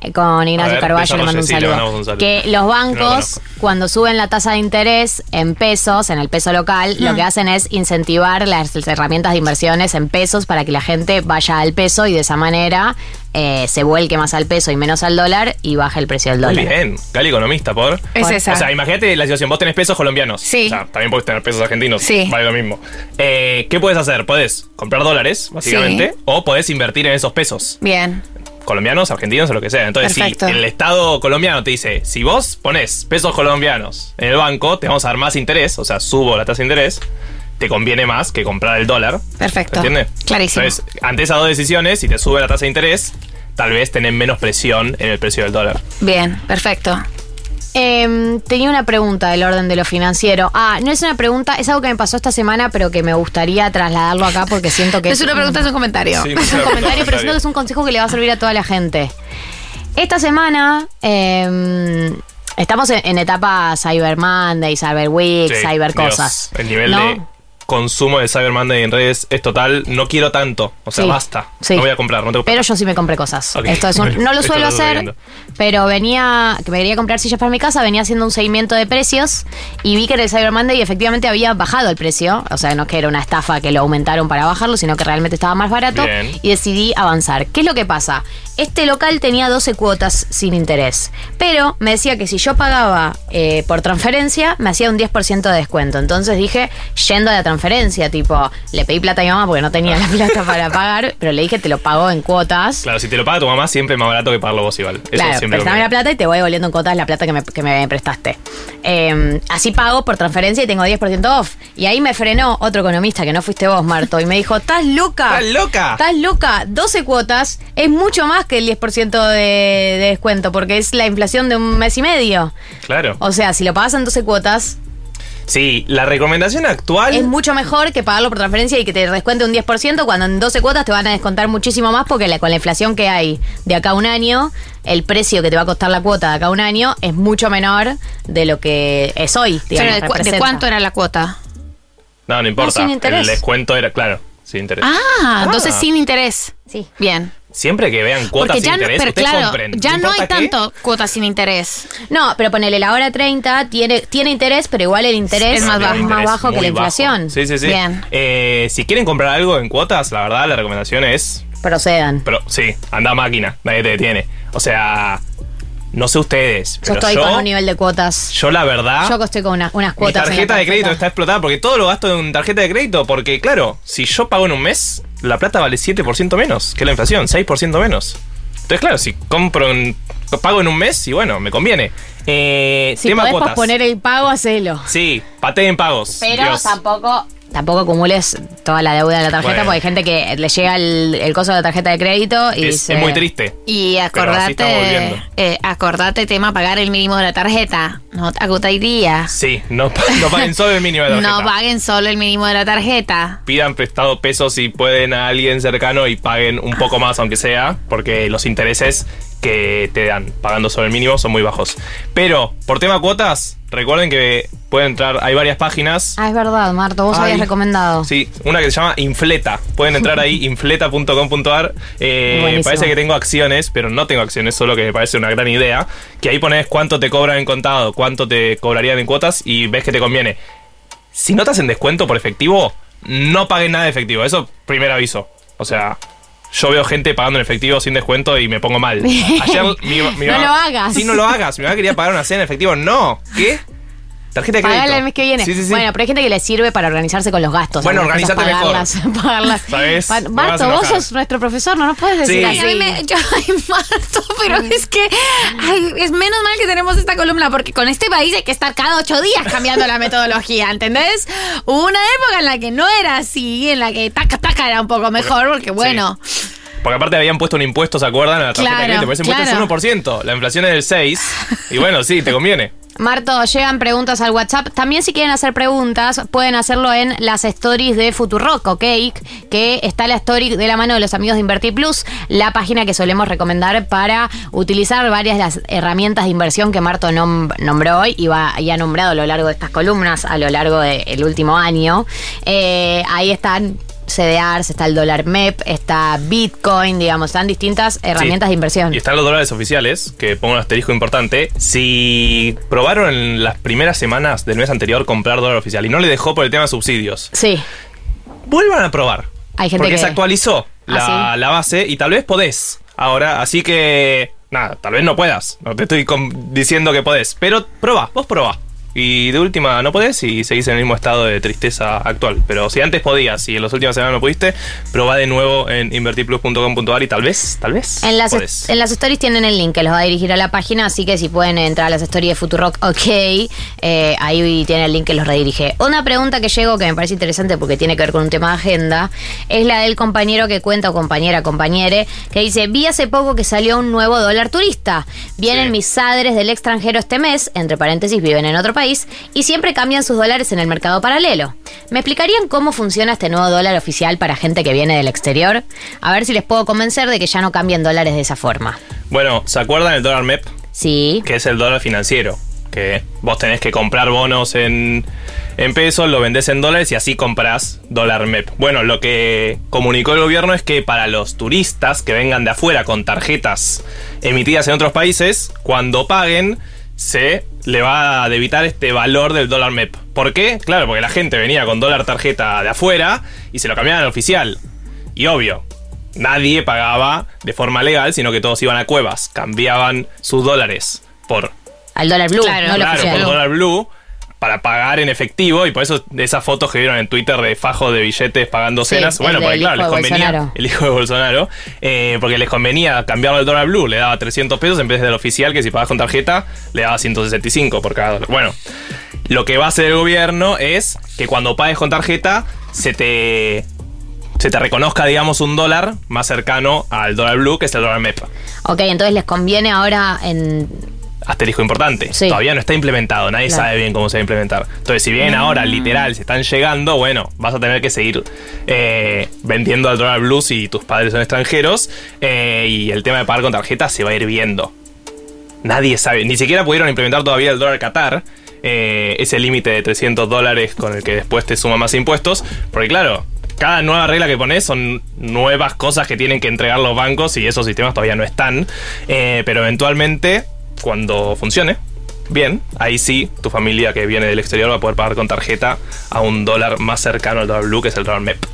Eh, con Ignacio ver, Carballo, le mando un sí, le saludo. mandamos un saludo. Que los No lo bancos, cuando suben la tasa de interés en pesos, en el peso local, lo Mm. que hacen es incentivar las herramientas de inversiones en pesos para que la gente vaya al peso y de esa manera eh, se vuelque más al peso y menos al dólar y baje el precio del Muy dólar. bien. Gali economista, por. Es esa. O sea, imagínate la situación. Vos tenés pesos colombianos. Sí. O sea, también podés tener pesos argentinos. Sí. Vale lo mismo. Eh, ¿Qué puedes hacer? Puedes comprar dólares, básicamente, Sí. o podés invertir en esos pesos. Bien. Colombianos, argentinos o lo que sea. Entonces, Perfecto. si el Estado colombiano te dice, si vos pones pesos colombianos en el banco, te vamos a dar más interés, o sea, subo la tasa de interés, te conviene más que comprar el dólar. Perfecto. ¿Entiendes? Clarísimo. Entonces, ante esas dos decisiones, si te sube la tasa de interés, tal vez tenés menos presión en el precio del dólar. Bien, perfecto. Em, tenía una pregunta del orden de lo financiero. Ah, no es una pregunta, es algo que me pasó esta semana, pero que me gustaría trasladarlo acá porque siento que Es una pregunta, es un comentario. Sí, es un comentario, pero siento que es un consejo que le va a servir a toda la gente. Esta semana em, estamos en, en etapa Cyber Monday, Cyber Week, Sí, Cyber Dios, cosas. El nivel ¿no? de consumo de Cyber Monday en redes es total. No quiero tanto. O sea, Sí, basta. sí. No voy a comprar, no tengo Pero yo sí me compré cosas. Esto es un- no lo suelo hacer, pero venía, que me quería comprar sillas para mi casa, venía haciendo un seguimiento de precios y vi que en el Cyber Monday efectivamente había bajado el precio. O sea, no que era una estafa que lo aumentaron para bajarlo, sino que realmente estaba más barato. Bien. Y decidí avanzar. ¿Qué es lo que pasa? Este local tenía 12 cuotas sin interés, pero me decía que si yo pagaba eh, por transferencia, me hacía un 10% de descuento. Entonces dije, yendo a la transferencia, tipo, le pedí plata a mi mamá porque no tenía la plata para pagar, pero le dije, te lo pago en cuotas. Claro, si te lo paga tu mamá, siempre es más barato que pagarlo vos igual. Eso Claro, siempre prestame la plata y te voy devolviendo en cuotas la plata que me, que me prestaste. Eh, así pago por transferencia y tengo 10% off. Y ahí me frenó otro economista que no fuiste vos, Marto, y me dijo, ¿estás loca? ¿Estás loca? ¿Estás loca? 12 cuotas es mucho más que el 10% de, de descuento, porque es la inflación de un mes y medio. Claro. O sea, si lo pagas en 12 cuotas, Sí, la recomendación actual. es mucho mejor que pagarlo por transferencia y que te descuente un 10%, cuando en 12 cuotas te van a descontar muchísimo más, porque la- con la inflación que hay de acá a un año, el precio que te va a costar la cuota de acá a un año es mucho menor de lo que es hoy. digamos, Pero ¿de, cu- de representa. cuánto era la cuota? No, no importa. sin interés. El descuento era, claro, sin interés. Ah, entonces sin interés. Sí. Bien. Siempre que vean cuotas Porque sin no, interés, pero ustedes claro, compren. ya no hay qué. tanto cuotas sin interés. No, pero ponele la hora 30, tiene, tiene interés, pero igual el interés Es más bajo. más que la inflación. bajo. Sí, sí, sí. Bien. Eh, si quieren comprar algo en cuotas, la verdad, la recomendación es. Procedan. Pero sí, anda a máquina, nadie te detiene. O sea, no sé ustedes, Yo pero estoy yo, con un nivel de cuotas. yo la verdad. Yo estoy con una- unas Mi cuotas. en la tarjeta de crédito está explotada porque todo lo gasto en tarjeta de crédito. Porque, claro, si yo pago en un mes, la plata vale 7% menos que la inflación, 6% menos. Entonces, claro, si compro en- pago en un mes, y bueno, me conviene. Eh, Si tema podés cuotas. posponer el pago, hacelo. Sí, pateen pagos. Pero Dios. tampoco tampoco acumules toda la deuda de la tarjeta Bueno. porque hay gente que le llega el, el coso de la tarjeta de crédito y Es, dice, es muy triste. Y acordate, eh, acordate tema pagar el mínimo de la tarjeta. No te agotaría. Sí, no, no paguen solo el mínimo de tarjeta. No paguen solo el mínimo de la tarjeta. Pidan prestado pesos si pueden a alguien cercano y paguen un poco más, aunque sea, porque los intereses que te dan pagando solo el mínimo son muy bajos. Pero, por tema cuotas, recuerden que pueden entrar, hay varias páginas. Ah, es verdad, Marto, vos Ay. habías recomendado. Sí, una que se llama Infleta. Pueden entrar ahí, infleta.com.ar. Eh, Buenísimo. parece que tengo acciones, pero no tengo acciones, solo que me parece una gran idea. Que ahí pones cuánto te cobran en contado, cuánto te cobrarían en cuotas y ves que te conviene. Si no te hacen descuento por efectivo, no paguen nada de efectivo. Eso, primer aviso. O sea, yo veo gente pagando en efectivo sin descuento y me pongo mal. Ayer mi, mi No mamá- lo hagas. Sí, no lo hagas. Mi mamá quería pagar una cena en efectivo. No. ¿Qué? Tarjeta de crédito. Pagala el mes que viene. Sí, sí, sí. Bueno, pero hay gente que le sirve para organizarse con los gastos. Bueno, organizate mejor. pagarlas, pagarlas. ¿Sabes? Pa- Marto, vos sos nuestro profesor, no nos puedes decir Sí. así. Ay, a mí me- yo, ay, Marto, pero es que ay, es menos mal que tenemos esta columna, porque con este país hay que estar cada ocho días cambiando la metodología, ¿entendés? Hubo una época en la que no era así, en la que taca taca era un poco mejor, porque bueno, Porque aparte habían puesto un impuesto, ¿se acuerdan? A la tarjeta Claro, de crédito. Pero ese impuesto es 1%. La inflación es del 6%. Y bueno, sí, te conviene. Marto, llegan preguntas al WhatsApp. También si quieren hacer preguntas, pueden hacerlo en las stories de Futurock, ¿ok? Que está la story de la mano de los amigos de Invertir Plus, la página que solemos recomendar para utilizar varias de las herramientas de inversión que Marto nom- nombró hoy y, va, y ha nombrado a lo largo de estas columnas, a lo largo del último año. Eh, ahí están CDRs, está el dólar MEP, está Bitcoin, digamos, están distintas herramientas Sí. de inversión. Y están los dólares oficiales, que pongo un asterisco importante. Si probaron en las primeras semanas del mes anterior comprar dólar oficial y no le dejó por el tema de subsidios, Sí. vuelvan a probar. Hay gente porque que- se actualizó la, ¿Ah, sí? la base y tal vez podés ahora. Así que, nada, tal vez no puedas. No te estoy diciendo que podés. Pero probá, vos probá. Y de última no podés y seguís en el mismo estado de tristeza actual. Pero si antes podías y en las últimas semanas no pudiste, probá de nuevo en invertirplus.com.ar y tal vez, tal vez. En las, podés. en las stories tienen el link que los va a dirigir a la página, así que si pueden entrar a las stories de Futurock, ok. Eh, ahí tiene el link que los redirige. Una pregunta que llegó que me parece interesante porque tiene que ver con un tema de agenda es la del compañero que cuenta, o compañera, compañere, que dice: Vi hace poco que salió un nuevo dólar turista. Vienen mis sadres del extranjero este mes, entre paréntesis, viven en otro país, y siempre cambian sus dólares en el mercado paralelo. ¿Me explicarían cómo funciona este nuevo dólar oficial para gente que viene del exterior? A ver si les puedo convencer de que ya no cambien dólares de esa forma. Bueno, ¿se acuerdan del dólar MEP? Sí. Que es el dólar financiero. Que vos tenés que comprar bonos en, en pesos, lo vendés en dólares y así comprás dólar MEP. Bueno, lo que comunicó el gobierno es que para los turistas que vengan de afuera con tarjetas emitidas en otros países, cuando paguen, se le va a debitar este valor del dólar MEP. ¿Por qué? Claro, porque la gente venía con dólar tarjeta de afuera y se lo cambiaban al oficial. Y obvio, nadie pagaba de forma legal, sino que todos iban a cuevas, cambiaban sus dólares por Al dólar blue, claro, no oficial. por dólar blue para pagar en efectivo y por eso esas fotos que vieron en Twitter de fajo de billetes pagando Sí, cenas, bueno, porque claro, les convenía Bolsonaro. el hijo de Bolsonaro, eh, porque les convenía cambiarlo al dólar blue, le daba 300 pesos en vez del oficial que si pagas con tarjeta le daba 165 por cada dólar. Bueno, lo que va a hacer el gobierno es que cuando pagues con tarjeta se te se te reconozca, digamos, un dólar más cercano al dólar blue, que es el dólar MEP. Ok, entonces les conviene ahora en. Asterisco importante. Sí. Todavía no está implementado, nadie Claro. sabe bien cómo se va a implementar. Entonces, si bien ahora literal se están llegando, bueno, vas a tener que seguir eh, vendiendo al dólar blue si tus padres son extranjeros eh, y el tema de pagar con tarjeta se va a ir viendo. Nadie sabe, ni siquiera pudieron implementar todavía el dólar Qatar, eh, ese límite de 300 dólares con el que después te suman más impuestos, porque claro, cada nueva regla que pones son nuevas cosas que tienen que entregar los bancos y esos sistemas todavía no están, eh, pero eventualmente, cuando funcione, bien, ahí sí, tu familia que viene del exterior va a poder pagar con tarjeta a un dólar más cercano al dólar blue, que es el dólar MEP.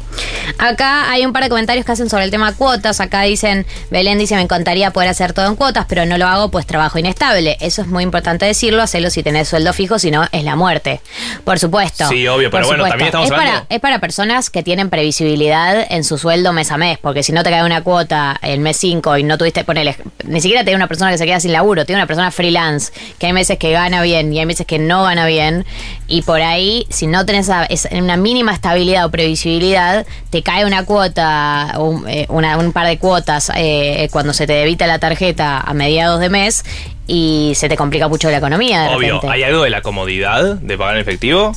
Acá hay un par de comentarios que hacen sobre el tema cuotas. Acá dicen, Belén dice, me encantaría poder hacer todo en cuotas, pero no lo hago pues trabajo inestable. Eso es muy importante decirlo, hacerlo si tenés sueldo fijo, si no es la muerte. Por supuesto. Sí, obvio, pero bueno, también estamos es hablando- Para, es para personas que tienen previsibilidad en su sueldo mes a mes, porque si no te cae una cuota el mes 5 y no tuviste, ponele, ni siquiera te una persona que se queda sin laburo, tiene una persona freelance, que hay meses que gana bien y hay meses que no gana bien, y por ahí, si no tenés una mínima estabilidad o previsibilidad, te cae una cuota, un, eh, una- un par de cuotas eh, cuando se te debita la tarjeta a mediados de mes y se te complica mucho la economía. De Obvio, repente. ¿hay algo de la comodidad de pagar en efectivo?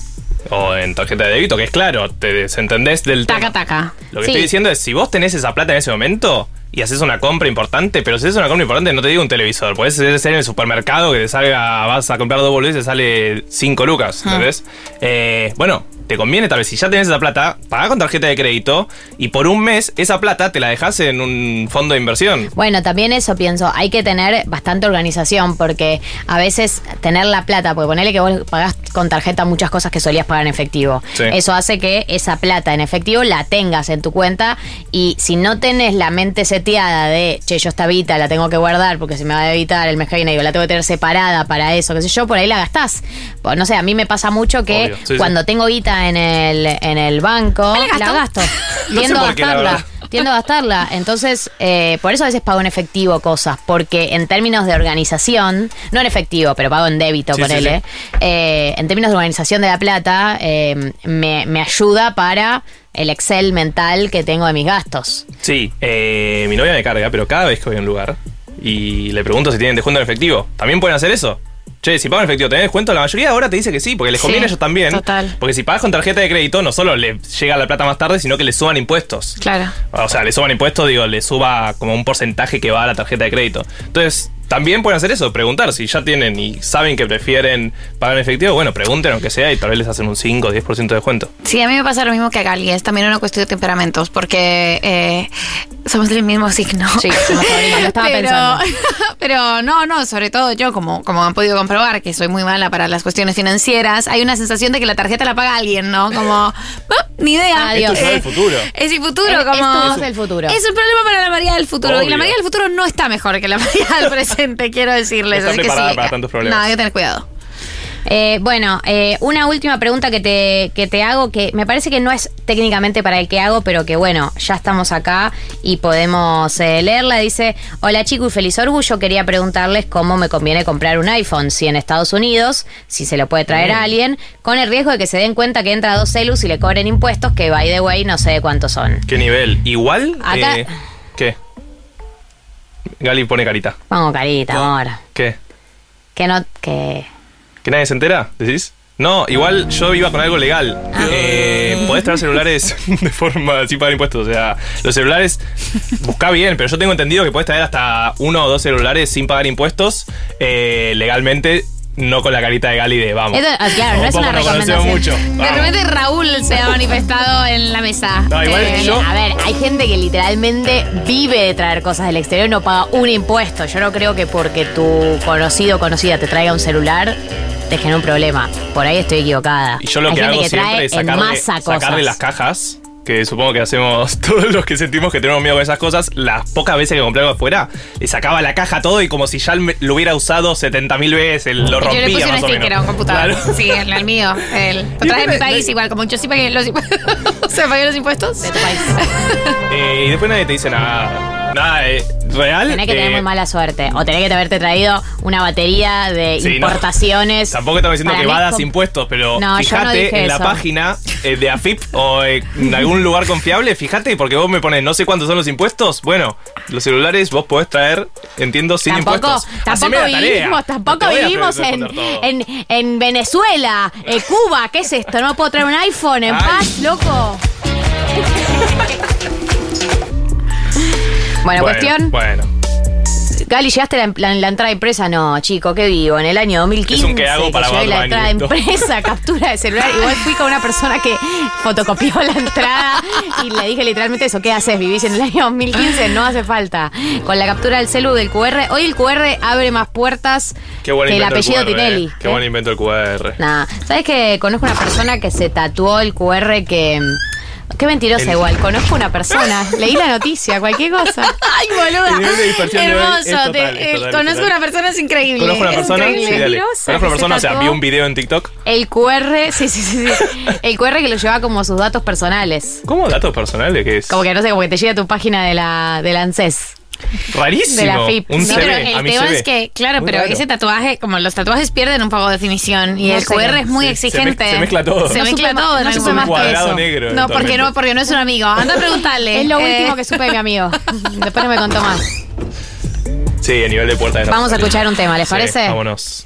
O en tarjeta de débito, que es claro, te desentendés del tema. Taca, taca. Lo que Sí. estoy diciendo es, si vos tenés esa plata en ese momento y haces una compra importante, pero si haces una compra importante, no te digo un televisor, puedes ser en el supermercado que te salga, vas a comprar dos boludeces y te sale 5 lucas, Ah. ¿entendés? Eh, bueno, te conviene tal vez, si ya tenés esa plata, pagá con tarjeta de crédito y por un mes esa plata te la dejás en un fondo de inversión. Bueno, también eso pienso, hay que tener bastante organización porque a veces tener la plata, porque ponele que vos pagás con tarjeta muchas cosas que solías pagar en efectivo. Sí. Eso hace que esa plata en efectivo la tengas en tu cuenta y si no tenés la mente seteada de, che, yo esta vita la tengo que guardar porque se me va a debitar el mes que viene, digo, la tengo que tener separada para eso, qué sé yo, por ahí la gastás. Pues, no sé, a mí me pasa mucho que Obvio, sí, sí. cuando tengo guita en el, en el banco, la gasto. No sé Tiendo a por qué, la gastarla verdad. Tiendo a gastarla. Entonces, eh, por eso a veces pago en efectivo cosas, porque en términos de organización, no en efectivo, pero pago en débito, Sí, por sí, él, sí. en términos de organización de la plata, eh, me, me ayuda para el Excel mental que tengo de mis gastos. Sí, eh, mi novia me carga, pero cada vez que voy a un lugar y le pregunto si tienen descuento en efectivo, ¿también pueden hacer eso? Che, si pagan en efectivo, ¿tenés descuento? La mayoría ahora te dice que sí, porque les conviene a ellos también. total. Porque si pagas con tarjeta de crédito, no solo le llega la plata más tarde, sino que le suban impuestos. Claro. O sea, le suban impuestos, digo, le suba como un porcentaje que va a la tarjeta de crédito. Entonces, también pueden hacer eso, preguntar si ya tienen y saben que prefieren pagar en efectivo, bueno, pregunten aunque sea y tal vez les hacen un 5 o 10% de descuento. Sí, a mí me pasa lo mismo que a Gali, es también una cuestión de temperamentos, porque eh, somos del mismo signo. Sí, somos lo estaba pero, pensando. pero no, no, sobre todo yo, como, como han podido comprobar, que soy muy mala para las cuestiones financieras, hay una sensación de que la tarjeta la paga alguien, ¿no? Como, "Ah, ni idea. Adiós. Esto es el futuro. Es el futuro, Es- como. esto es el futuro. Es un problema para la María del futuro. Y la. María del futuro no está mejor que la María del presente, quiero decirles. Preparada sí. para tantos problemas. No, hay que tener cuidado. Eh, bueno, eh, una última pregunta que te, que te hago, que me parece que no es técnicamente para el que hago, pero que bueno, ya estamos acá y podemos eh, leerla. Dice, hola chico y feliz orgullo, quería preguntarles cómo me conviene comprar un iPhone, si en Estados Unidos, si se lo puede traer a alguien, con el riesgo de que se den cuenta que entra a dos celus y le cobren impuestos, que by the way no sé de cuántos son. ¿Qué nivel? Igual. Acá- eh. Gali pone carita. Pongo carita, amor. ¿Qué? Que no, que... ¿Que nadie se entera? ¿Decís? No, igual yo iba con algo legal. Ah. Eh, podés traer celulares de forma sin pagar impuestos. O sea, los celulares, busca bien, pero yo tengo entendido que podés traer hasta uno o dos celulares sin pagar impuestos eh, legalmente, no con la carita de Gali de vamos. Esto, ah, claro, no es una recomendación. mucho. De repente Raúl se ha manifestado en la mesa. No, igual Eh, yo- A ver, hay gente que literalmente vive de traer cosas del exterior y no paga un impuesto. Yo no creo que porque tu conocido o conocida te traiga un celular te genere un problema. Por ahí estoy equivocada. Y yo lo hay que hago que siempre es sacarle, sacarle las cajas. Que supongo que hacemos todos los que sentimos que tenemos miedo con esas cosas. Las pocas veces que compré algo afuera, le sacaba la caja todo y como si ya lo hubiera usado 70.000 veces, lo Yo le rompía puse un más o sticker a un computador. Claro. Sí, el, el mío. El, de mi país igual, como yo sí pagué los impuestos. ¿Se pagué los impuestos? De tu país. Eh, y después nadie te dice nada. Nada, eh, real. Tenés que tener eh, muy mala suerte. O tenés que haberte traído una batería de Sí, no. importaciones. Tampoco estamos diciendo que com- impuestos, pero No, yo no fíjate en la eso. página eh, de AFIP o eh, en algún lugar confiable, fíjate, porque vos me pones no sé cuántos son los impuestos. Bueno, los celulares vos podés traer, entiendo, sin Tampoco, impuestos. tampoco Haceme vivimos, tampoco vivimos en, en, en Venezuela, en Cuba. ¿Qué es esto? ¿No puedo traer un iPhone en Ay. paz, loco? Bueno, cuestión. Bueno, Gali, ¿llegaste la, la- la entrada impresa? No, chico, qué vivo. En el año 2015 Es un que hago para llevé la entrada esto. impresa, captura de celular. Igual fui con una persona que fotocopió la entrada y le dije literalmente eso. ¿Qué haces? ¿Vivís en el año 2015? No hace falta. Con la captura del celu del QR. Hoy el QR abre más puertas que el apellido QR, Tinelli. eh. Qué ¿eh? buen invento el QR. Nah, ¿sabes que Conozco una persona que se tatuó el QR que... Qué mentirosa El- igual, conozco una persona, leí la noticia, cualquier cosa. Ay, boluda. El nivel de dispersión de hoy es Hermoso. total, te- es eh, conozco total. una persona, es increíble. Conozco una persona, sí, dale. Mentirosa, Conozco una persona, se o sea, vi un video en TikTok. El QR, sí, sí, sí, sí. El QR que lo lleva como sus datos personales. ¿Cómo datos personales? ¿Qué es? Como que no sé, como que te llega a tu página de la, del ANSES. Rarísimo. de la FIP. Un Sí, CV, pero el tema es que, claro, Muy pero raro. ese tatuaje, como los tatuajes pierden un poco de definición y No el sé QR es muy Sí, se exigente. se mezcla todo. Se No mezcla supe- todo no supe Un más que eso. negro. No, porque no, porque no es un amigo. Anda a preguntarle. Es lo Eh, último que supe de mi amigo. Después no me contó más. Sí, a nivel de puerta de Vamos a escuchar un tema, ¿les Sí, parece? Vámonos.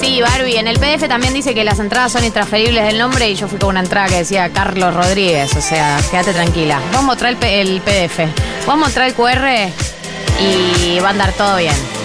Sí, Barbie. En el PDF también dice que las entradas son intransferibles del nombre y yo fui con una entrada que decía Carlos Rodríguez. O sea, quédate tranquila. Vamos a mostrar el, el PDF. Vamos a mostrar el QR y va a andar todo bien.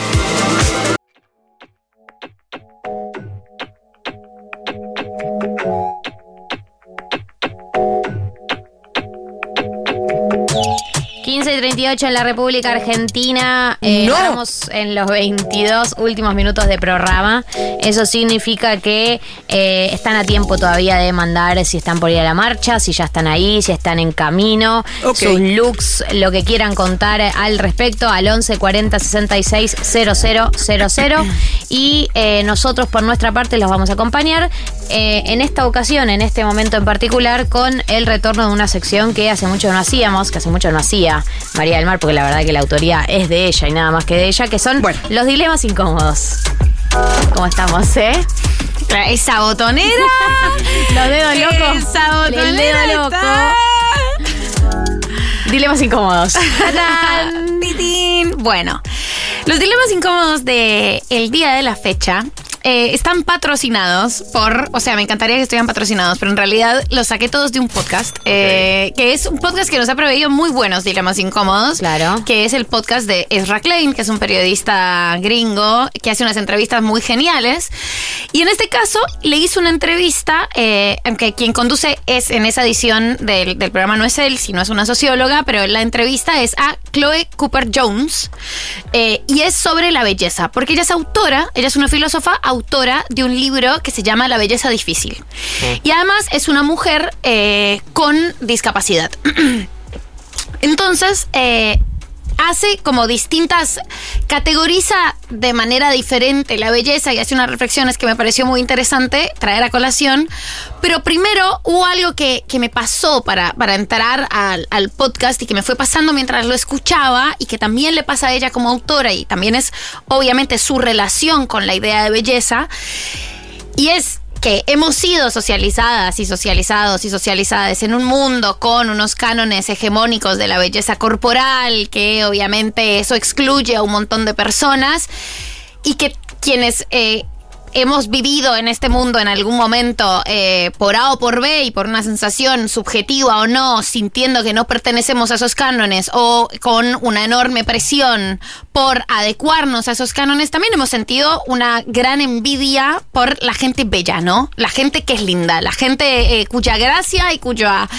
...15 y 38 en la República Argentina. Eh, No. Estamos en los 22 últimos minutos de programa. Eso significa que eh, están a tiempo todavía de mandar si están por ir a la marcha, si ya están ahí, si están en camino, sus looks, lo que quieran contar al respecto al 11 40 66 000 y eh, nosotros por nuestra parte los vamos a acompañar en esta ocasión, en este momento en particular, con el retorno de una sección que hace mucho no hacíamos, que hace mucho no hacía María del Mar, porque la verdad que la autoría es de ella y nada más que de ella, que son Bueno. los dilemas incómodos. ¿Cómo estamos, eh? Esa botonera. Los dedos locos. Esa El dedo loco. está- Dilemas incómodos. Bueno, los dilemas incómodos de el día de la fecha eh, están patrocinados por, o sea, me encantaría que estuvieran patrocinados, pero en realidad los saqué todos de un podcast, eh, que es un podcast que nos ha proveído muy buenos dilemas incómodos. Claro. Que es el podcast de Ezra Klein, que es un periodista gringo que hace unas entrevistas muy geniales. Y en este caso le hizo una entrevista, eh, aunque quien conduce es en esa edición del, del programa no es él, sino es una socióloga, pero la entrevista es a Chloe Cooper Jones eh, y es sobre la belleza, porque ella es autora, ella es una filósofa autora de un libro que se llama La belleza difícil. Y además es una mujer eh, con discapacidad. Entonces, eh, hace como distintas, categoriza de manera diferente la belleza y hace unas reflexiones que me pareció muy interesante traer a colación. Pero primero hubo algo que, que me pasó para, para entrar al, al podcast y que me fue pasando mientras lo escuchaba y que también le pasa a ella como autora y también es obviamente su relación con la idea de belleza. Y es que hemos sido socializadas y socializados y socializadas en un mundo con unos cánones hegemónicos de la belleza corporal, que obviamente eso excluye a un montón de personas y que quienes eh, hemos vivido en este mundo en algún momento eh, por A o por B y por una sensación subjetiva o no, sintiendo que no pertenecemos a esos cánones o con una enorme presión por adecuarnos a esos cánones, también hemos sentido una gran envidia por la gente bella, ¿no? La gente que es linda, la gente eh, cuya gracia y cuya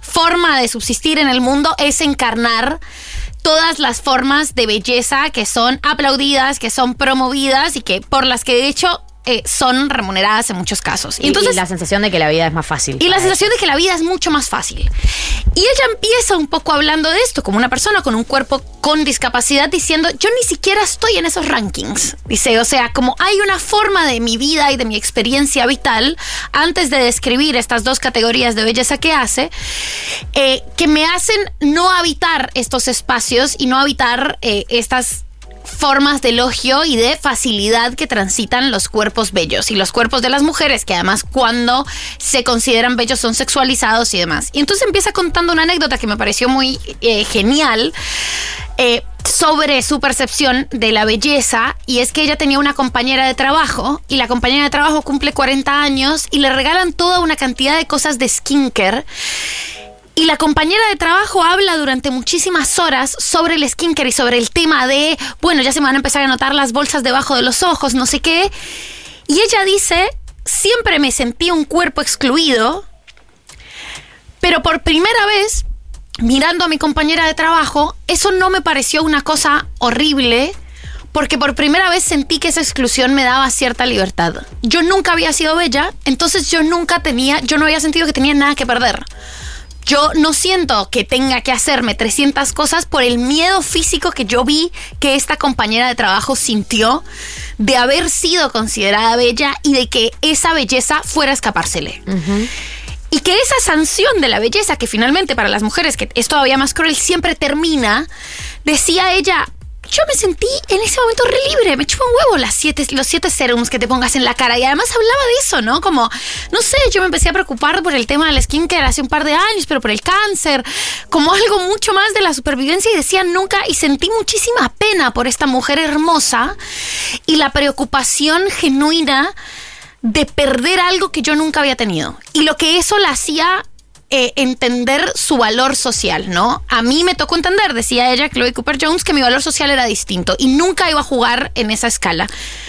forma de subsistir en el mundo es encarnar todas las formas de belleza que son aplaudidas, que son promovidas y que por las que de hecho eh, son remuneradas en muchos casos. Y, y la sensación de que la vida es más fácil. Y la sensación de que la vida es mucho más fácil. Y ella empieza un poco hablando de esto, como una persona con un cuerpo con discapacidad, diciendo, yo ni siquiera estoy en esos rankings. Dice, o sea, como hay una forma de mi vida y de mi experiencia vital, antes de describir estas dos categorías de belleza que hace, eh, que me hacen no habitar estos espacios y no habitar eh, estas formas de elogio y de facilidad que transitan los cuerpos bellos y los cuerpos de las mujeres, que además cuando se consideran bellos son sexualizados y demás. Y entonces empieza contando una anécdota que me pareció muy eh, genial. eh, sobre su percepción de la belleza y es que ella tenía una compañera de trabajo y la compañera de trabajo cumple 40 años y le regalan toda una cantidad de cosas de skincare y la compañera de trabajo habla durante muchísimas horas sobre el skincare y sobre el tema de, bueno, ya se me van a empezar a notar las bolsas debajo de los ojos, no sé qué. Y ella dice, siempre me sentí un cuerpo excluido, pero por primera vez, mirando a mi compañera de trabajo, eso no me pareció una cosa horrible. Porque por primera vez sentí que esa exclusión me daba cierta libertad. Yo nunca había sido bella, entonces yo nunca tenía, yo no había sentido que tenía nada que perder. Yo no siento que tenga que hacerme 300 cosas por el miedo físico que yo vi que esta compañera de trabajo sintió de haber sido considerada bella y de que esa belleza fuera a escapársele. Y que esa sanción de la belleza, que finalmente para las mujeres, que es todavía más cruel, siempre termina, decía ella, yo me sentí en ese momento re libre, me chupa un huevo las siete, los siete serums que te pongas en la cara. Y además hablaba de eso, ¿no? Como, no sé, yo me empecé a preocupar por el tema del skincare hace un par de años, pero por el cáncer, como algo mucho más de la supervivencia y decía nunca, y sentí muchísima pena por esta mujer hermosa y la preocupación genuina de perder algo que yo nunca había tenido. Y lo que eso la hacía eh, entender su valor social, ¿no? A mí me tocó entender, decía ella, Chloe Cooper Jones, que mi valor social era distinto y nunca iba a jugar en esa escala.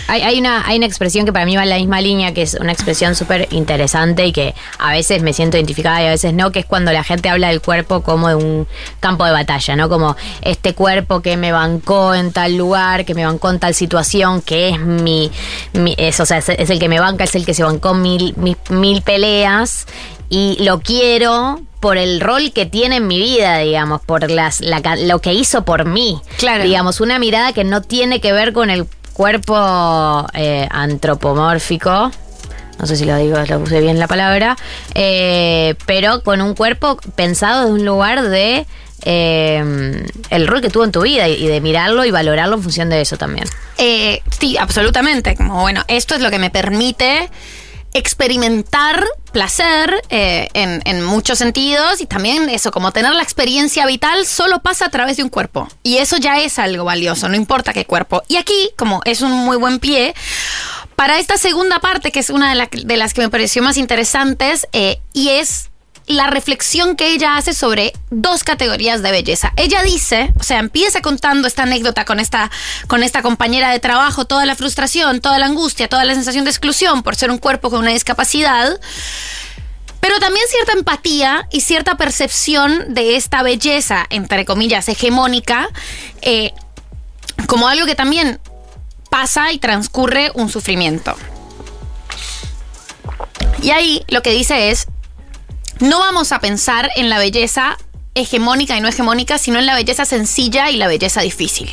Hay, una, hay una expresión que para mí va en la misma línea, que es una expresión súper interesante y que a veces me siento identificada y a veces no, que es cuando la gente habla del cuerpo como de un campo de batalla, ¿no? Como este cuerpo que me bancó en tal lugar, que me bancó en tal situación, que es mi, mi- es, o sea, es, es el que me banca, es el que se bancó mil, mil, mil peleas y lo quiero por el rol que tiene en mi vida, digamos, por las, la lo que hizo por mí. Claro. Digamos, una mirada que no tiene que ver con el cuerpo eh, antropomórfico. No sé si lo digo, lo puse bien la palabra. eh, pero con un cuerpo pensado de un lugar de eh, el rol que tuvo en tu vida y, y de mirarlo y valorarlo en función de eso también. Eh, sí, absolutamente. Como bueno, esto es lo que me permite experimentar placer eh, en, muchos sentidos y también eso, como tener la experiencia vital solo pasa a través de un cuerpo. Y eso ya es algo valioso, no importa qué cuerpo. Y aquí, como es un muy buen pie, para esta segunda parte, que es una de, de las que me pareció más interesantes, eh, y es la reflexión que ella hace sobre dos categorías de belleza. Ella dice, o sea, empieza contando esta anécdota con esta, con esta compañera de trabajo, toda la frustración, toda la angustia, toda la sensación de exclusión por ser un cuerpo con una discapacidad, pero también cierta empatía y cierta percepción de esta belleza, entre comillas, hegemónica, eh, como algo que también pasa y transcurre un sufrimiento. Y ahí lo que dice es, no vamos a pensar en la belleza hegemónica y no hegemónica, sino en la belleza sencilla y la belleza difícil.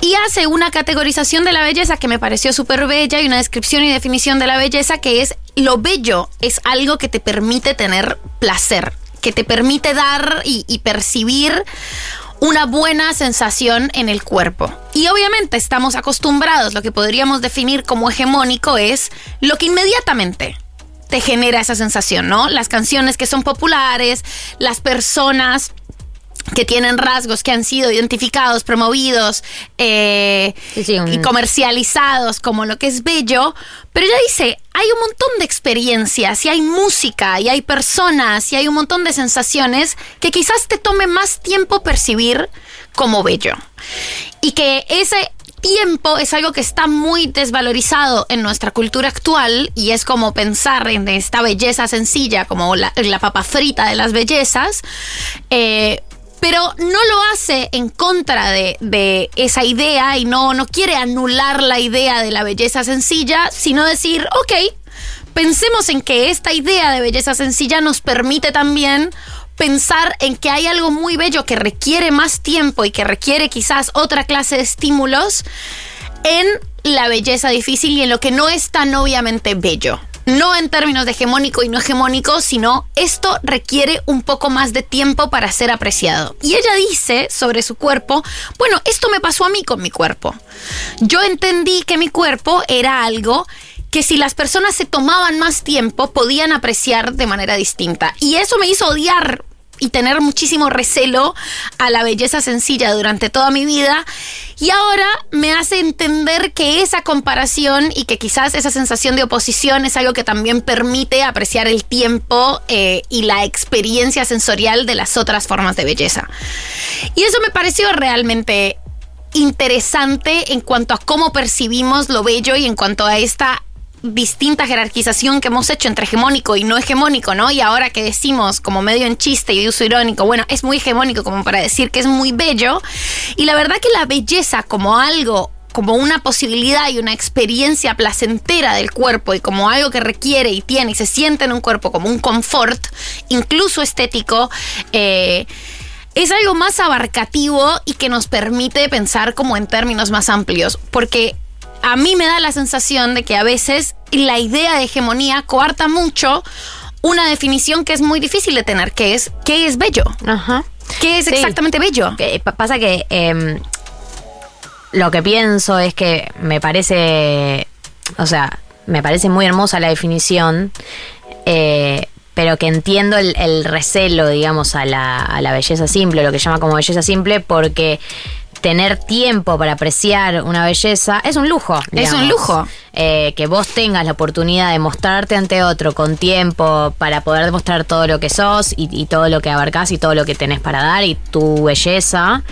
Y hace una categorización de la belleza que me pareció súper bella y una descripción y definición de la belleza que es lo bello es algo que te permite tener placer, que te permite dar y, percibir una buena sensación en el cuerpo. Y obviamente estamos acostumbrados, lo que podríamos definir como hegemónico es lo que inmediatamente te genera esa sensación, ¿no? Las canciones que son populares, las personas que tienen rasgos que han sido identificados, promovidos eh, y comercializados como lo que es bello, pero ella dice, hay un montón de experiencias y hay música y hay personas y hay un montón de sensaciones que quizás te tome más tiempo percibir como bello. Y que ese tiempo es algo que está muy desvalorizado en nuestra cultura actual y es como pensar en esta belleza sencilla como la, papa frita de las bellezas. eh, pero no lo hace en contra de, de esa idea y no, no quiere anular la idea de la belleza sencilla, sino decir, ok, pensemos en que esta idea de belleza sencilla nos permite también pensar en que hay algo muy bello que requiere más tiempo y que requiere quizás otra clase de estímulos en la belleza difícil y en lo que no es tan obviamente bello. No en términos de hegemónico y no hegemónico, sino esto requiere un poco más de tiempo para ser apreciado. Y ella dice sobre su cuerpo, bueno, esto me pasó a mí con mi cuerpo. Yo entendí que mi cuerpo era algo que si las personas se tomaban más tiempo podían apreciar de manera distinta. Y eso me hizo odiar y tener muchísimo recelo a la belleza sencilla durante toda mi vida. Y ahora me hace entender que esa comparación y que quizás esa sensación de oposición es algo que también permite apreciar el tiempo eh, y la experiencia sensorial de las otras formas de belleza. Y eso me pareció realmente interesante en cuanto a cómo percibimos lo bello y en cuanto a esta distinta jerarquización que hemos hecho entre hegemónico y no hegemónico, ¿no? Y ahora que decimos como medio en chiste y de uso irónico, bueno, es muy hegemónico como para decir que es muy bello. Y la verdad que la belleza como algo como una posibilidad y una experiencia placentera del cuerpo y como algo que requiere y tiene y se siente en un cuerpo como un confort, incluso estético, eh, es algo más abarcativo y que nos permite pensar como en términos más amplios, porque a mí me da la sensación de que a veces la idea de hegemonía coarta mucho una definición que es muy difícil de tener, que es ¿qué es bello? Ajá. ¿Qué es Sí. exactamente bello? Que pasa que em, lo que pienso es que me parece, o sea, me parece muy hermosa la definición, eh, pero que entiendo el, el recelo, digamos, a la, a la belleza simple, lo que llama como belleza simple, porque tener tiempo para apreciar una belleza es un lujo. Es un lujo. Eh, que vos tengas la oportunidad de mostrarte ante otro con tiempo para poder demostrar todo lo que sos y, y todo lo que abarcás y todo lo que tenés para dar y tu belleza,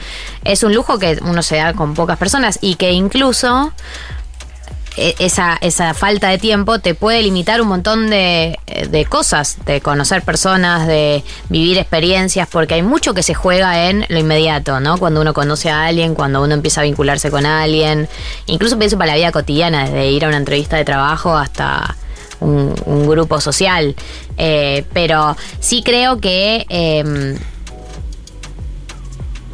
es un lujo que uno se da con pocas personas y que incluso esa, esa falta de tiempo te puede limitar un montón de, de cosas, de conocer personas, de vivir experiencias, porque hay mucho que se juega en lo inmediato, ¿no? Cuando uno conoce a alguien, cuando uno empieza a vincularse con alguien, incluso pienso para la vida cotidiana, desde ir a una entrevista de trabajo hasta un, un grupo social. Eh, pero sí creo que... em,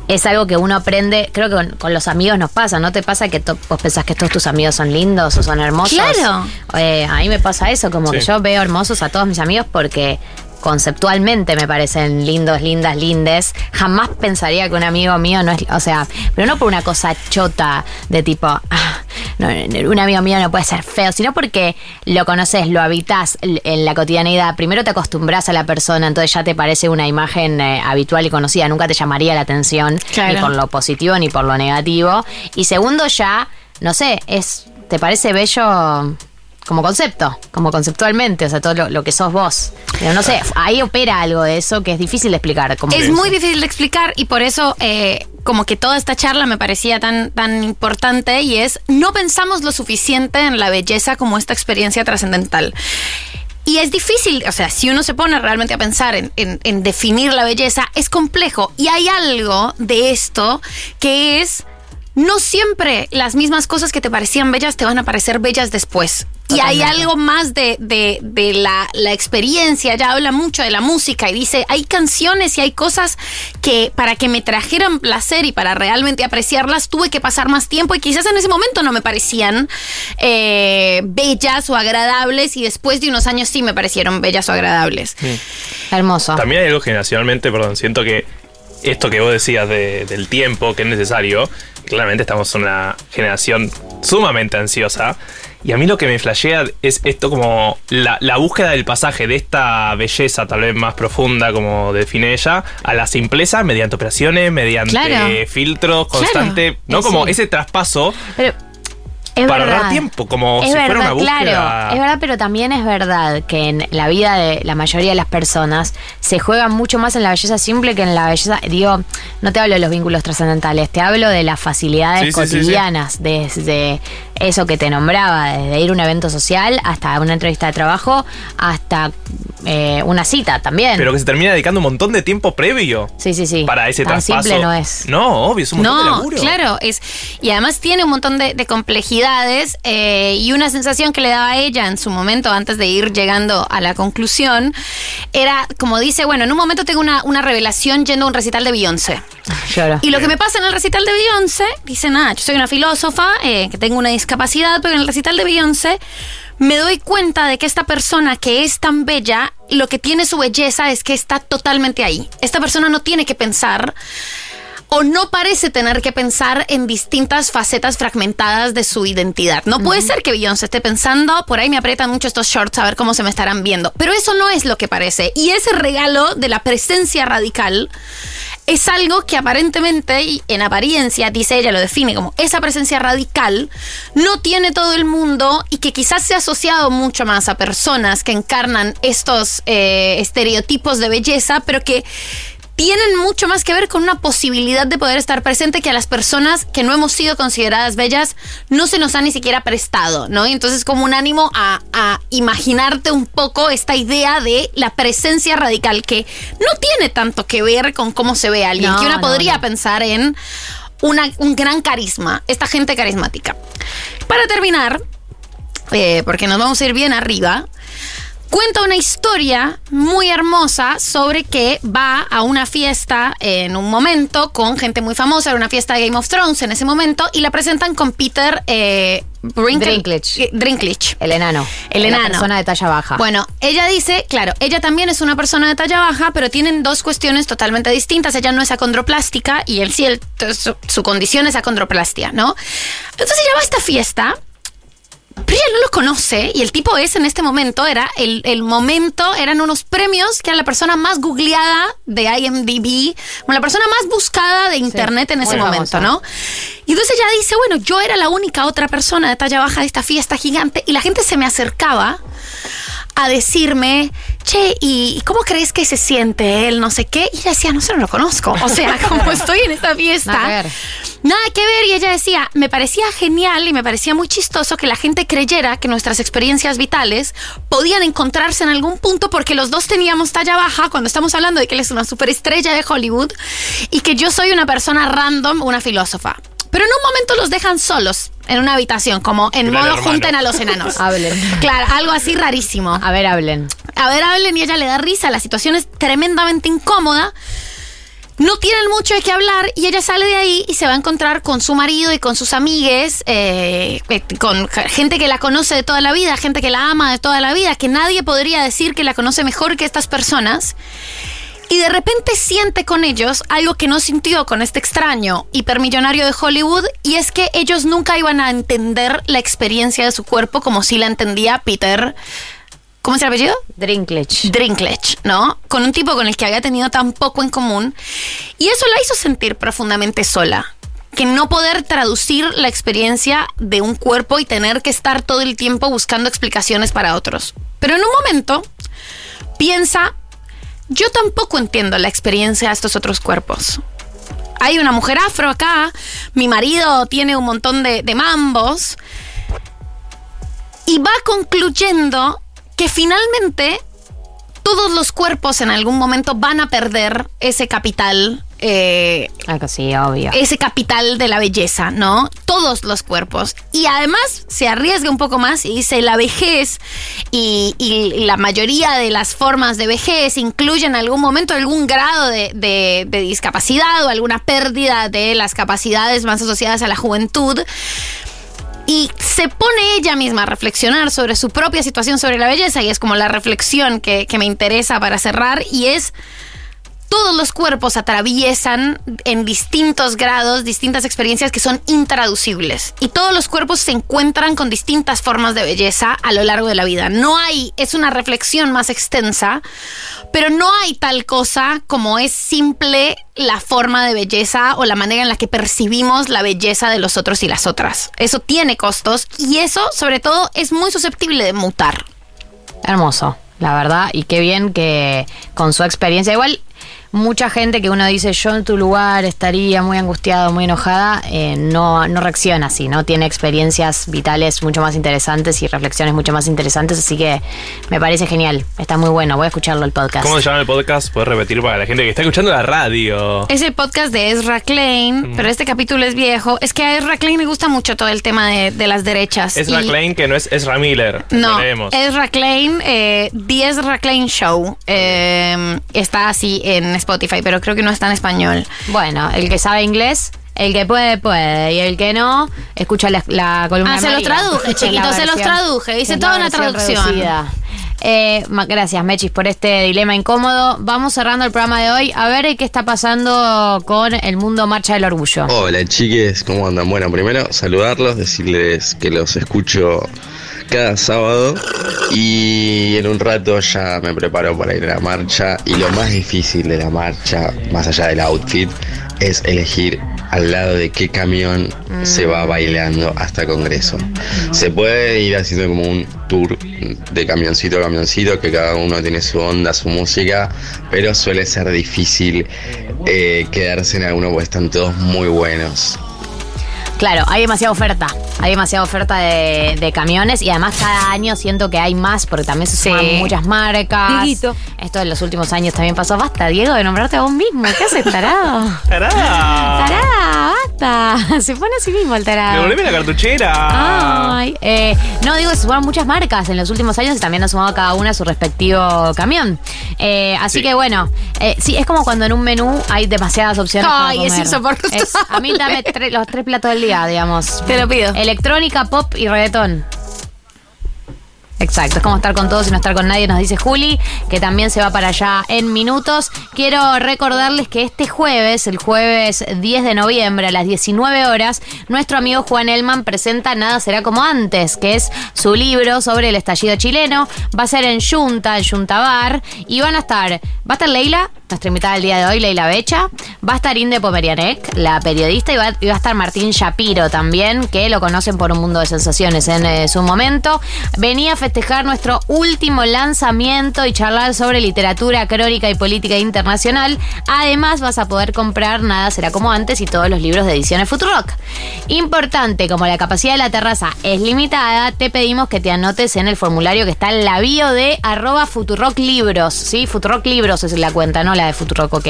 es algo que uno aprende, creo que con, con los amigos nos pasa, ¿no te pasa que to- vos pensás que todos tus amigos son lindos o son hermosos? Claro. Eh, a mí me pasa eso, como que yo veo hermosos a todos mis amigos porque conceptualmente me parecen lindos, lindas, lindes. Jamás pensaría que un amigo mío no es, o sea, pero no por una cosa chota de tipo, ah, no, un amigo mío no puede ser feo, sino porque lo conoces, lo habitas en la cotidianidad. Primero te acostumbras a la persona, entonces ya te parece una imagen eh, habitual y conocida, nunca te llamaría la atención Claro. ni por lo positivo ni por lo negativo. Y segundo ya no sé, es ¿te parece bello como concepto, como conceptualmente, o sea, todo lo, lo que sos vos? Pero no sé, ahí opera algo de eso que es difícil de explicar. Como Es muy difícil de explicar y por eso eh, como que toda esta charla me parecía tan, tan importante y es no pensamos lo suficiente en la belleza como esta experiencia trascendental. Y es difícil, o sea, si uno se pone realmente a pensar en, en- en definir la belleza, es complejo. Y hay algo de esto que es, no siempre las mismas cosas que te parecían bellas te van a parecer bellas después. Y hay algo más de, de- de la, la experiencia, ya habla mucho de la música y dice, hay canciones y hay cosas que para que me trajeran placer y para realmente apreciarlas tuve que pasar más tiempo y quizás en ese momento no me parecían eh, bellas o agradables y después de unos años sí me parecieron bellas o agradables. Hermoso. También hay algo generacionalmente, perdón, siento que esto que vos decías de- del tiempo que es necesario, claramente estamos en una generación sumamente ansiosa. Y a mí lo que me flashea es esto como la, la búsqueda del pasaje de esta belleza tal vez más profunda, como define ella, a la simpleza mediante operaciones, mediante Claro. filtros, Claro. constante, ¿no? Como sí. ese traspaso Pero es para verdad. ahorrar tiempo, como es si verdad, fuera una búsqueda. claro, es verdad, pero también es verdad que en la vida de la mayoría de las personas se juega mucho más en la belleza simple que en la belleza, digo, no te hablo de los vínculos trascendentales, te hablo de las facilidades Sí, sí, sí, sí. cotidianas, desde eso que te nombraba, desde ir a un evento social hasta una entrevista de trabajo, hasta eh, una cita también. Pero que se termina dedicando un montón de tiempo previo. sí, sí, sí. Para ese Tan traspaso. simple no es. No, obvio, es un montón de No, laburo. claro, es y además tiene un montón de, de eh, y una sensación que le daba a ella en su momento antes de ir llegando a la conclusión era como dice, bueno, en un momento tengo una, una revelación yendo a un recital de Beyoncé. Y lo que me pasa en el recital de Beyoncé, dice, nada, yo soy una filósofa, eh, que tengo una discapacidad, pero en el recital de Beyoncé me doy cuenta de que esta persona que es tan bella, lo que tiene su belleza es que está totalmente ahí. Esta persona no tiene que pensar o no parece tener que pensar en distintas facetas fragmentadas de su identidad. No puede ser que Beyoncé esté pensando, por ahí me aprietan mucho estos shorts a ver cómo se me estarán viendo. Pero eso no es lo que parece. Y ese regalo de la presencia radical es algo que aparentemente, y en apariencia, dice ella, lo define como esa presencia radical, no tiene todo el mundo y que quizás se ha asociado mucho más a personas que encarnan estos eh, estereotipos de belleza, pero que tienen mucho más que ver con una posibilidad de poder estar presente que a las personas que no hemos sido consideradas bellas no se nos ha ni siquiera prestado, ¿no? Y entonces como un ánimo a, a imaginarte un poco esta idea de la presencia radical que no tiene tanto que ver con cómo se ve alguien, No, que una no, podría no. pensar en una- un gran carisma, esta gente carismática. Para terminar, eh, porque nos vamos a ir bien arriba, cuenta una historia muy hermosa sobre que va a una fiesta en un momento con gente muy famosa, era una fiesta de Game of Thrones en ese momento, y la presentan con Peter eh, Dinklage. El enano. El Una enano. persona de talla baja. Bueno, ella dice, claro, ella también es una persona de talla baja, pero tienen dos cuestiones totalmente distintas. Ella no es acondroplástica y él sí, él- su, su condición es acondroplastia, ¿no? Entonces ella va a esta fiesta. Pero ella no lo conoce y el tipo es en este momento, era el, el momento, eran unos premios que era la persona más googleada de IMDb, la persona más buscada de internet en ese momento, famosa. ¿no? Y entonces ella dice, bueno, yo era la única otra persona de talla baja de esta fiesta gigante y la gente se me acercaba a decirme, che, ¿y cómo crees que se siente él? No sé qué. Y ella decía, no sé, no lo conozco. O sea, como estoy en esta fiesta. Nada que ver. Nada que ver. Y ella decía, me parecía genial y me parecía muy chistoso que la gente creyera que nuestras experiencias vitales podían encontrarse en algún punto porque los dos teníamos talla baja cuando estamos hablando de que él es una superestrella de Hollywood y que yo soy una persona random, una filósofa. Pero en un momento los dejan solos en una habitación, como en Gran modo hermano. junten a los enanos. Hablen. Claro, algo así rarísimo. A ver, hablen. A ver, hablen y ella le da risa. La situación es tremendamente incómoda. No tienen mucho de qué hablar y ella sale de ahí y se va a encontrar con su marido y con sus amigues, eh, eh, con gente que la conoce de toda la vida, gente que la ama de toda la vida, que nadie podría decir que la conoce mejor que estas personas. Y de repente siente con ellos algo que no sintió con este extraño hipermillonario de Hollywood, y es que ellos nunca iban a entender la experiencia de su cuerpo como si la entendía Peter. ¿Cómo es el apellido? Dinklage. Dinklage, ¿no? Con un tipo con el que había tenido tan poco en común. Y eso la hizo sentir profundamente sola. que no poder traducir la experiencia de un cuerpo y tener que estar todo el tiempo buscando explicaciones para otros. Pero en un momento piensa, yo tampoco entiendo la experiencia de estos otros cuerpos. Hay una mujer afro acá, mi marido tiene un montón de, de mambos y va concluyendo que finalmente todos los cuerpos en algún momento van a perder ese capital. Eh, sí, obvio. ese capital de la belleza, ¿no? Todos los cuerpos. Y además se arriesga un poco más y dice la vejez y, y la mayoría de las formas de vejez incluyen en algún momento algún grado de, de- de discapacidad o alguna pérdida de las capacidades más asociadas a la juventud. Y se pone ella misma a reflexionar sobre su propia situación sobre la belleza y es como la reflexión que, que me interesa para cerrar y es todos los cuerpos atraviesan en distintos grados distintas experiencias que son intraducibles y todos los cuerpos se encuentran con distintas formas de belleza a lo largo de la vida. No hay, es una reflexión más extensa, pero no hay tal cosa como es simple la forma de belleza o la manera en la que percibimos la belleza de los otros y las otras. Eso tiene costos y eso sobre todo es muy susceptible de mutar. Hermoso, la verdad, y qué bien que con su experiencia, igual mucha gente que uno dice yo en tu lugar estaría muy angustiado, muy enojada, eh, no, no reacciona así, ¿no? Tiene experiencias vitales mucho más interesantes y reflexiones mucho más interesantes, así que me parece genial, está muy bueno, voy a escucharlo el podcast. ¿Cómo se llama el podcast? Puedes repetir para la gente que está escuchando la radio. Es el podcast de Ezra Klein, Mm. pero este capítulo es viejo. Es que a Ezra Klein le gusta mucho todo el tema de, de las derechas. Ezra Y- Klein, que no es Ezra Miller. No. Ezra Klein, eh, The Ezra Klein Show. eh, está así en Spotify, pero creo que no está en español. Bueno, el que sabe inglés, el que puede, puede, y el que no, escucha la, la columna Ah, de se los traduje, chiquito, se los traduje. Hice toda la una traducción. reducida. Eh, ma- gracias, Mechis, por este dilema incómodo. Vamos cerrando el programa de hoy. A ver qué está pasando con el mundo Marcha del Orgullo. Hola chiques, ¿cómo andan? Bueno, primero saludarlos, decirles que los escucho cada sábado y en un rato ya me preparo para ir a la marcha y lo más difícil de la marcha, más allá del outfit, es elegir al lado de qué camión se va bailando hasta Congreso. Se puede ir haciendo como un tour de camioncito a camioncito, que cada uno tiene su onda, su música, pero suele ser difícil eh, quedarse en alguno porque están todos muy buenos. Claro, hay demasiada oferta. Hay demasiada oferta de, de camiones y además cada año siento que hay más porque también se suman Sí. muchas marcas. Dieguito. Esto en los últimos años también pasó. Basta, Diego, de nombrarte a vos mismo. ¿Qué haces, tarado? ¡Tará! Tará, basta. Se pone así mismo el tarado. Devolveme la cartuchera. Ay, eh, no, digo, se sumaron muchas marcas en los últimos años y también ha sumado cada una su respectivo camión. Eh, así Sí. que bueno, eh, sí, es como cuando en un menú hay demasiadas opciones. para Ay, es comer. insoportable. Es- a mí dame tre- los tres platos del día, digamos. Te lo pido. Electrónica, pop y reggaetón. Exacto, es como estar con todos y no estar con nadie, nos dice Juli, que también se va para allá en minutos. Quiero recordarles que este jueves, el jueves 10 de noviembre a las 19 horas, nuestro amigo Juan Elman presenta Nada será como antes, que es su libro sobre el estallido chileno. Va a ser en Junta, en Junta Bar, y van a estar, va a estar Leila, nuestra invitada del día de hoy, Leila Becha, va a estar Inde Pomerianek, la periodista, y va, a estar Martín Shapiro también, que lo conocen por un mundo de sensaciones en eh, su momento. Venía a festejar nuestro último lanzamiento y charlar sobre literatura, crónica y política internacional. Además, vas a poder comprar Nada será como antes y todos los libros de ediciones Futurock. Importante, como la capacidad de la terraza es limitada, te pedimos que te anotes en el formulario que está en la bio de arroba Futurock Libros, ¿sí? Futurock Libros es la cuenta, no la de Futurock OK.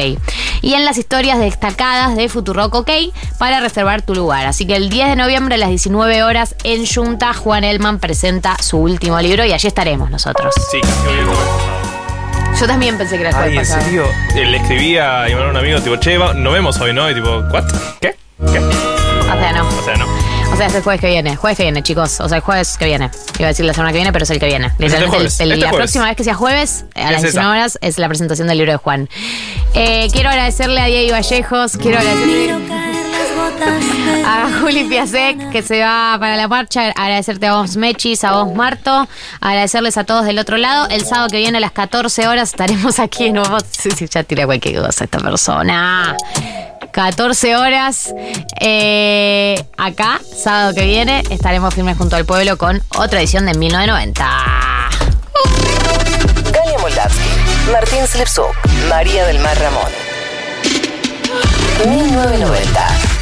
Y en las historias destacadas de Futurock OK para reservar tu lugar. Así que el 10 de noviembre a las 19 horas en Junta, Juan Elman presenta su último libro y allí estaremos nosotros. Sí. Yo también pensé que era el Ay, jueves en pasado. serio. Eh, Le escribí a un amigo, tipo, che, va- nos vemos hoy, ¿no? Y tipo, ¿what? ¿Qué? ¿Qué? O sea, no. O sea, no. O sea, es el jueves que viene. Jueves que viene, chicos. O sea, el jueves que viene. Iba a decir la semana que viene, pero es el que viene. Literalmente, el- jueves, el- este la jueves. próxima vez que sea jueves, a Es las esa. 19 horas, es la presentación del libro de Juan. Eh, quiero agradecerle a Diego Vallejos, quiero agradecerle a Juli Piasek, que se va para la marcha. Agradecerte a vos, Mechis, a vos, Marto. Agradecerles a todos del otro lado. El sábado que viene a las 14 horas estaremos aquí en nuevo. Ya tira cualquier cosa esta persona. 14 horas. Eh, acá, sábado que viene, estaremos firmes junto al pueblo con otra edición de 1990. Galia Moldavsky, Martín Slipsuk, María del Mar Ramón. 1990.